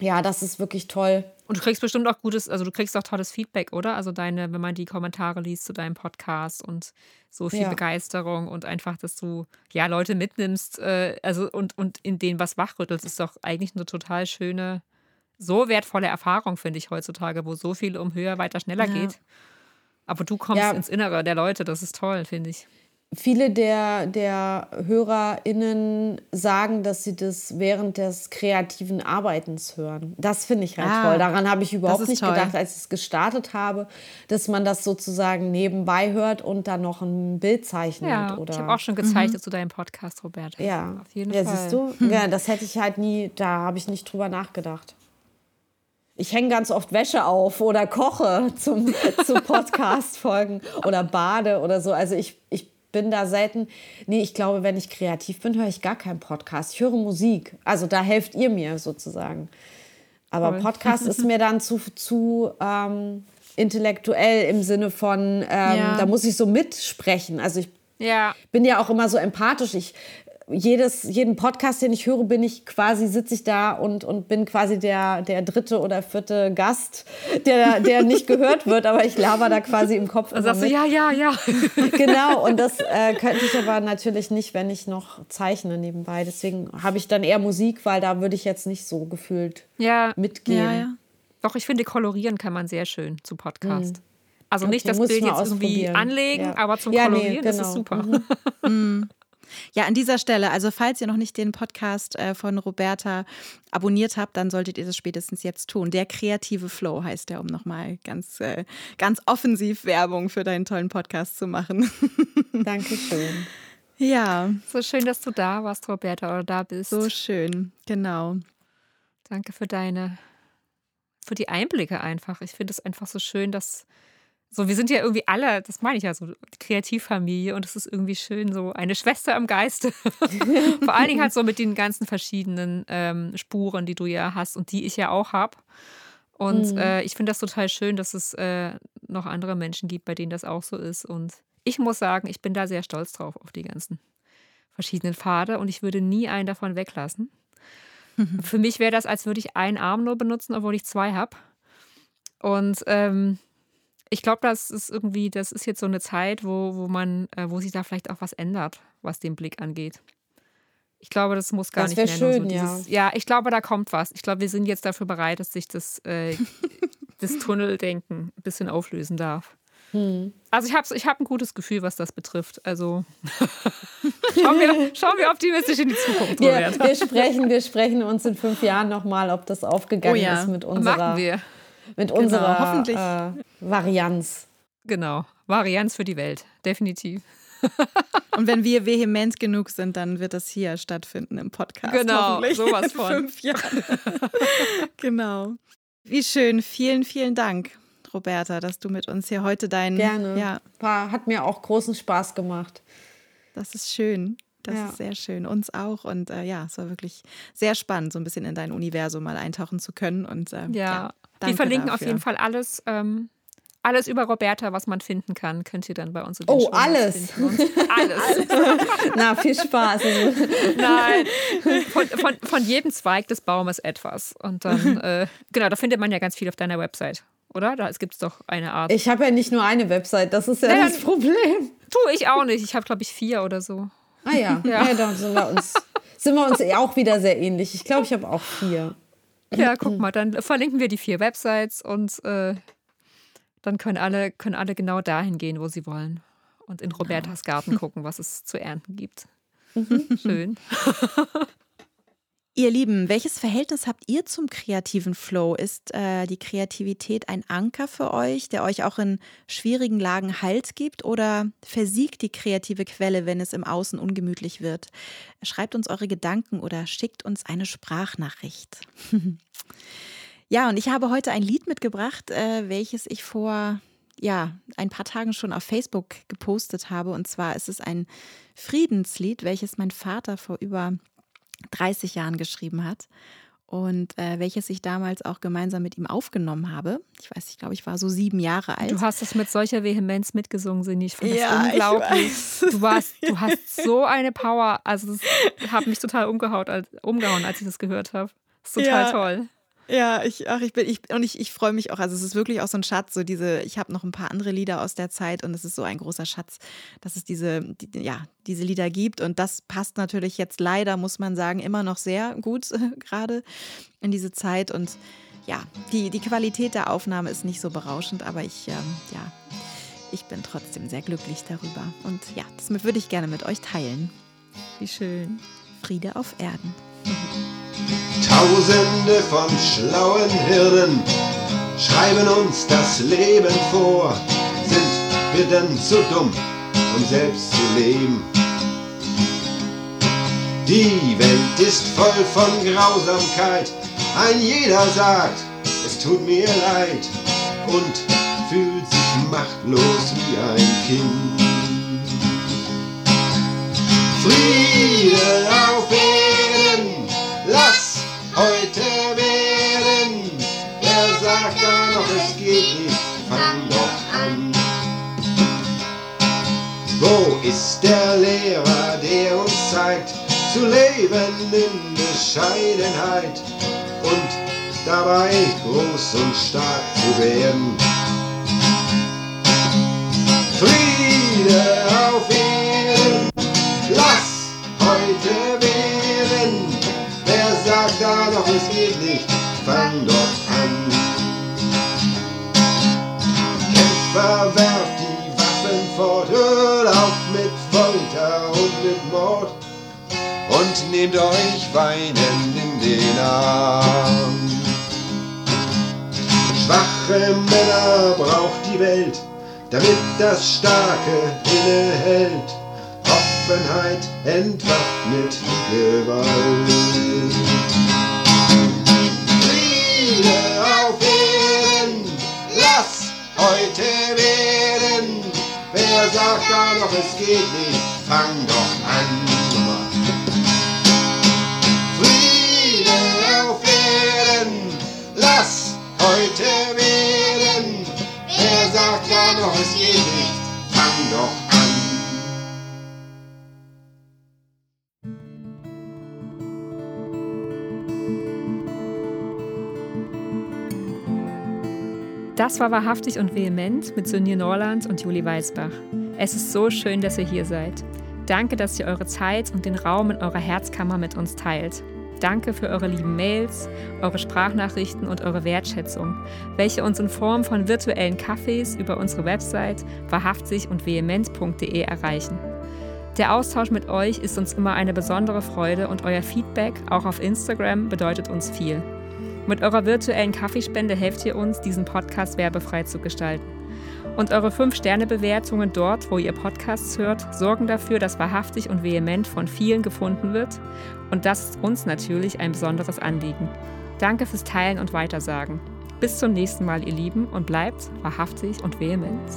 Ja, das ist wirklich toll. Und du kriegst bestimmt auch gutes, also du kriegst auch tolles Feedback, oder? Also deine, wenn man die Kommentare liest zu deinem Podcast und so viel ja. Begeisterung und einfach, dass du ja Leute mitnimmst, äh, also und, und in denen was wachrüttelst, ist doch eigentlich eine total schöne so wertvolle Erfahrung, finde ich heutzutage, wo so viel um höher, weiter, schneller ja. geht. Aber du kommst ja. ins Innere der Leute, das ist toll, finde ich. viele der, der HörerInnen sagen, dass sie das während des kreativen Arbeitens hören. Das finde ich halt ah, toll. Daran habe ich überhaupt nicht toll. gedacht, als ich es gestartet habe, dass man das sozusagen nebenbei hört und dann noch ein Bild zeichnet. Ja, oder ich habe auch schon gezeichnet mhm. zu deinem Podcast, Robert. Ja, auf jeden ja, Fall. siehst du? Ja, das hätte ich halt nie, da habe ich nicht drüber nachgedacht. Ich hänge ganz oft Wäsche auf oder koche zum, zu Podcast-Folgen oder bade oder so. Also ich, ich bin da selten. Nee, ich glaube, wenn ich kreativ bin, höre ich gar keinen Podcast. Ich höre Musik. Also da helft ihr mir sozusagen. Aber cool. Podcast ist mir dann zu, zu ähm, intellektuell im Sinne von, ähm, ja. da muss ich so mitsprechen. Also ich ja. bin ja auch immer so empathisch. Ich jedes, jeden Podcast, den ich höre, bin ich quasi, sitze ich da und, und bin quasi der, der dritte oder vierte Gast, der, der nicht gehört wird, aber ich laber da quasi im Kopf. Da sagst du, ja, ja, ja. Genau, und das äh, könnte ich aber natürlich nicht, wenn ich noch zeichne nebenbei. Deswegen habe ich dann eher Musik, weil da würde ich jetzt nicht so gefühlt ja. mitgehen. Ja, ja. Doch, ich finde, kolorieren kann man sehr schön zu Podcast. Mhm. Also okay, nicht das Bild jetzt irgendwie anlegen, ja. aber zum ja, Kolorieren nee, genau. ist es super. Mhm. Ja, an dieser Stelle, also falls ihr noch nicht den Podcast äh, von Roberta abonniert habt, dann solltet ihr das spätestens jetzt tun. Der kreative Flow heißt der, um nochmal ganz, äh, ganz offensiv Werbung für deinen tollen Podcast zu machen. Dankeschön. Ja. So schön, dass du da warst, Roberta, oder da bist. So schön, genau. Danke für deine, für die Einblicke einfach. Ich finde es einfach so schön, dass so, wir sind ja irgendwie alle, das meine ich ja so, Kreativfamilie und es ist irgendwie schön, so eine Schwester im Geiste. Vor allen Dingen halt so mit den ganzen verschiedenen ähm, Spuren, die du ja hast und die ich ja auch habe. Und mhm. äh, ich finde das total schön, dass es äh, noch andere Menschen gibt, bei denen das auch so ist. Und ich muss sagen, ich bin da sehr stolz drauf, auf die ganzen verschiedenen Pfade und ich würde nie einen davon weglassen. Für mich wäre das, als würde ich einen Arm nur benutzen, obwohl ich zwei habe. Und ähm, ich glaube, das ist irgendwie, das ist jetzt so eine Zeit, wo, wo man, äh, wo sich da vielleicht auch was ändert, was den Blick angeht. Ich glaube, das muss gar das nicht mehr schön, so dieses, ja. ja, ich glaube, da kommt was. Ich glaube, wir sind jetzt dafür bereit, dass sich das, äh, das Tunneldenken ein bisschen auflösen darf. Hm. Also ich habe ich hab ein gutes Gefühl, was das betrifft. Also schauen, wir, schauen wir optimistisch in die Zukunft. Wir, wir, sprechen, wir sprechen uns in fünf Jahren nochmal, ob das aufgegangen oh ja. ist mit unserer. Machen wir mit genau, unserer hoffentlich. Äh, Varianz. Genau, Varianz für die Welt, definitiv. Und wenn wir vehement genug sind, dann wird das hier stattfinden im Podcast. Genau, sowas von. fünf Jahren. genau. Wie schön. Vielen, vielen Dank, Roberta, dass du mit uns hier heute deinen. Gerne. Ja. Hat mir auch großen Spaß gemacht. Das ist schön. Das ja. ist sehr schön. Uns auch. Und äh, ja, es war wirklich sehr spannend, so ein bisschen in dein Universum mal eintauchen zu können. Und äh, ja. ja wir verlinken dafür. auf jeden Fall alles. Ähm, alles über Roberta, was man finden kann, könnt ihr dann bei uns in den Oh, alles. alles. Na, viel Spaß. Nein, von, von, von, jedem Zweig des Baumes etwas. Und dann, äh, genau, da findet man ja ganz viel auf deiner Website, oder? Da gibt es doch eine Art. Ich habe ja nicht nur eine Website, das ist ja naja, das Problem. Tue ich auch nicht. Ich habe, glaube ich, vier oder so. Ah ja, ja. ja dann sind wir, uns, sind wir uns auch wieder sehr ähnlich. Ich glaube, ich habe auch vier. Ja, guck mal, dann verlinken wir die vier Websites und äh, dann können alle, können alle genau dahin gehen, wo sie wollen. Und in Robertas Garten gucken, was es zu ernten gibt. Mhm. Schön. Ihr Lieben, welches Verhältnis habt ihr zum kreativen Flow? Ist äh, die Kreativität ein Anker für euch, der euch auch in schwierigen Lagen Halt gibt? Oder versiegt die kreative Quelle, wenn es im Außen ungemütlich wird? Schreibt uns eure Gedanken oder schickt uns eine Sprachnachricht. ja, und ich habe heute ein Lied mitgebracht, äh, welches ich vor ja, ein paar Tagen schon auf Facebook gepostet habe. Und zwar ist es ein Friedenslied, welches mein Vater vor über 30 Jahren geschrieben hat und äh, welches ich damals auch gemeinsam mit ihm aufgenommen habe. Ich weiß, ich glaube, ich war so sieben Jahre alt. Du hast es mit solcher Vehemenz mitgesungen, Sini. Ich das ja, unglaublich. Du warst, du hast so eine Power. Also das hat mich total umgehauen, als, umgehauen, als ich das gehört habe. Das ist total ja. toll. Ja, ich, ach, ich bin, ich, und ich, ich freue mich auch. Also, es ist wirklich auch so ein Schatz. So diese, ich habe noch ein paar andere Lieder aus der Zeit und es ist so ein großer Schatz, dass es diese, die, ja, diese Lieder gibt. Und das passt natürlich jetzt leider, muss man sagen, immer noch sehr gut gerade in diese Zeit. Und ja, die, die Qualität der Aufnahme ist nicht so berauschend, aber ich, ähm, ja, ich bin trotzdem sehr glücklich darüber. Und ja, das würde ich gerne mit euch teilen. Wie schön. Friede auf Erden. Tausende von schlauen Hirnen schreiben uns das Leben vor. Sind wir denn zu dumm, um selbst zu leben? Die Welt ist voll von Grausamkeit. Ein jeder sagt, es tut mir leid und fühlt sich machtlos wie ein Kind. Friede auf Erden, lass heute werden. Wer sagt da noch, es geht nicht, fang doch an. Wo ist der Lehrer, der uns zeigt, zu leben in Bescheidenheit und dabei groß und stark zu werden? Friede auf Erden, lass sagt da noch, es geht nicht, fang doch an. Kämpfer, werft die Waffen fort, hört auf mit Folter und mit Mord und nehmt euch weinend in den Arm. Schwache Männer braucht die Welt, damit das Starke innehält. Offenheit entwaffnet Gewalt. Wer sagt da noch, es geht nicht, fang doch an. Friede auf Erden, lass heute werden. Wer sagt da noch, es geht nicht, fang doch an. Das war wahrhaftig und vehement mit Sonja Norland und Julie Weisbach. Es ist so schön, dass ihr hier seid. Danke, dass ihr eure Zeit und den Raum in eurer Herzkammer mit uns teilt. Danke für eure lieben Mails, eure Sprachnachrichten und eure Wertschätzung, welche uns in Form von virtuellen Kaffees über unsere Website wahrhaftig und vehement.de erreichen. Der Austausch mit euch ist uns immer eine besondere Freude und euer Feedback, auch auf Instagram, bedeutet uns viel. Mit eurer virtuellen Kaffeespende helft ihr uns, diesen Podcast werbefrei zu gestalten. Und eure 5-Sterne-Bewertungen dort, wo ihr Podcasts hört, sorgen dafür, dass wahrhaftig und vehement von vielen gefunden wird. Und das ist uns natürlich ein besonderes Anliegen. Danke fürs Teilen und Weitersagen. Bis zum nächsten Mal, ihr Lieben, und bleibt wahrhaftig und vehement.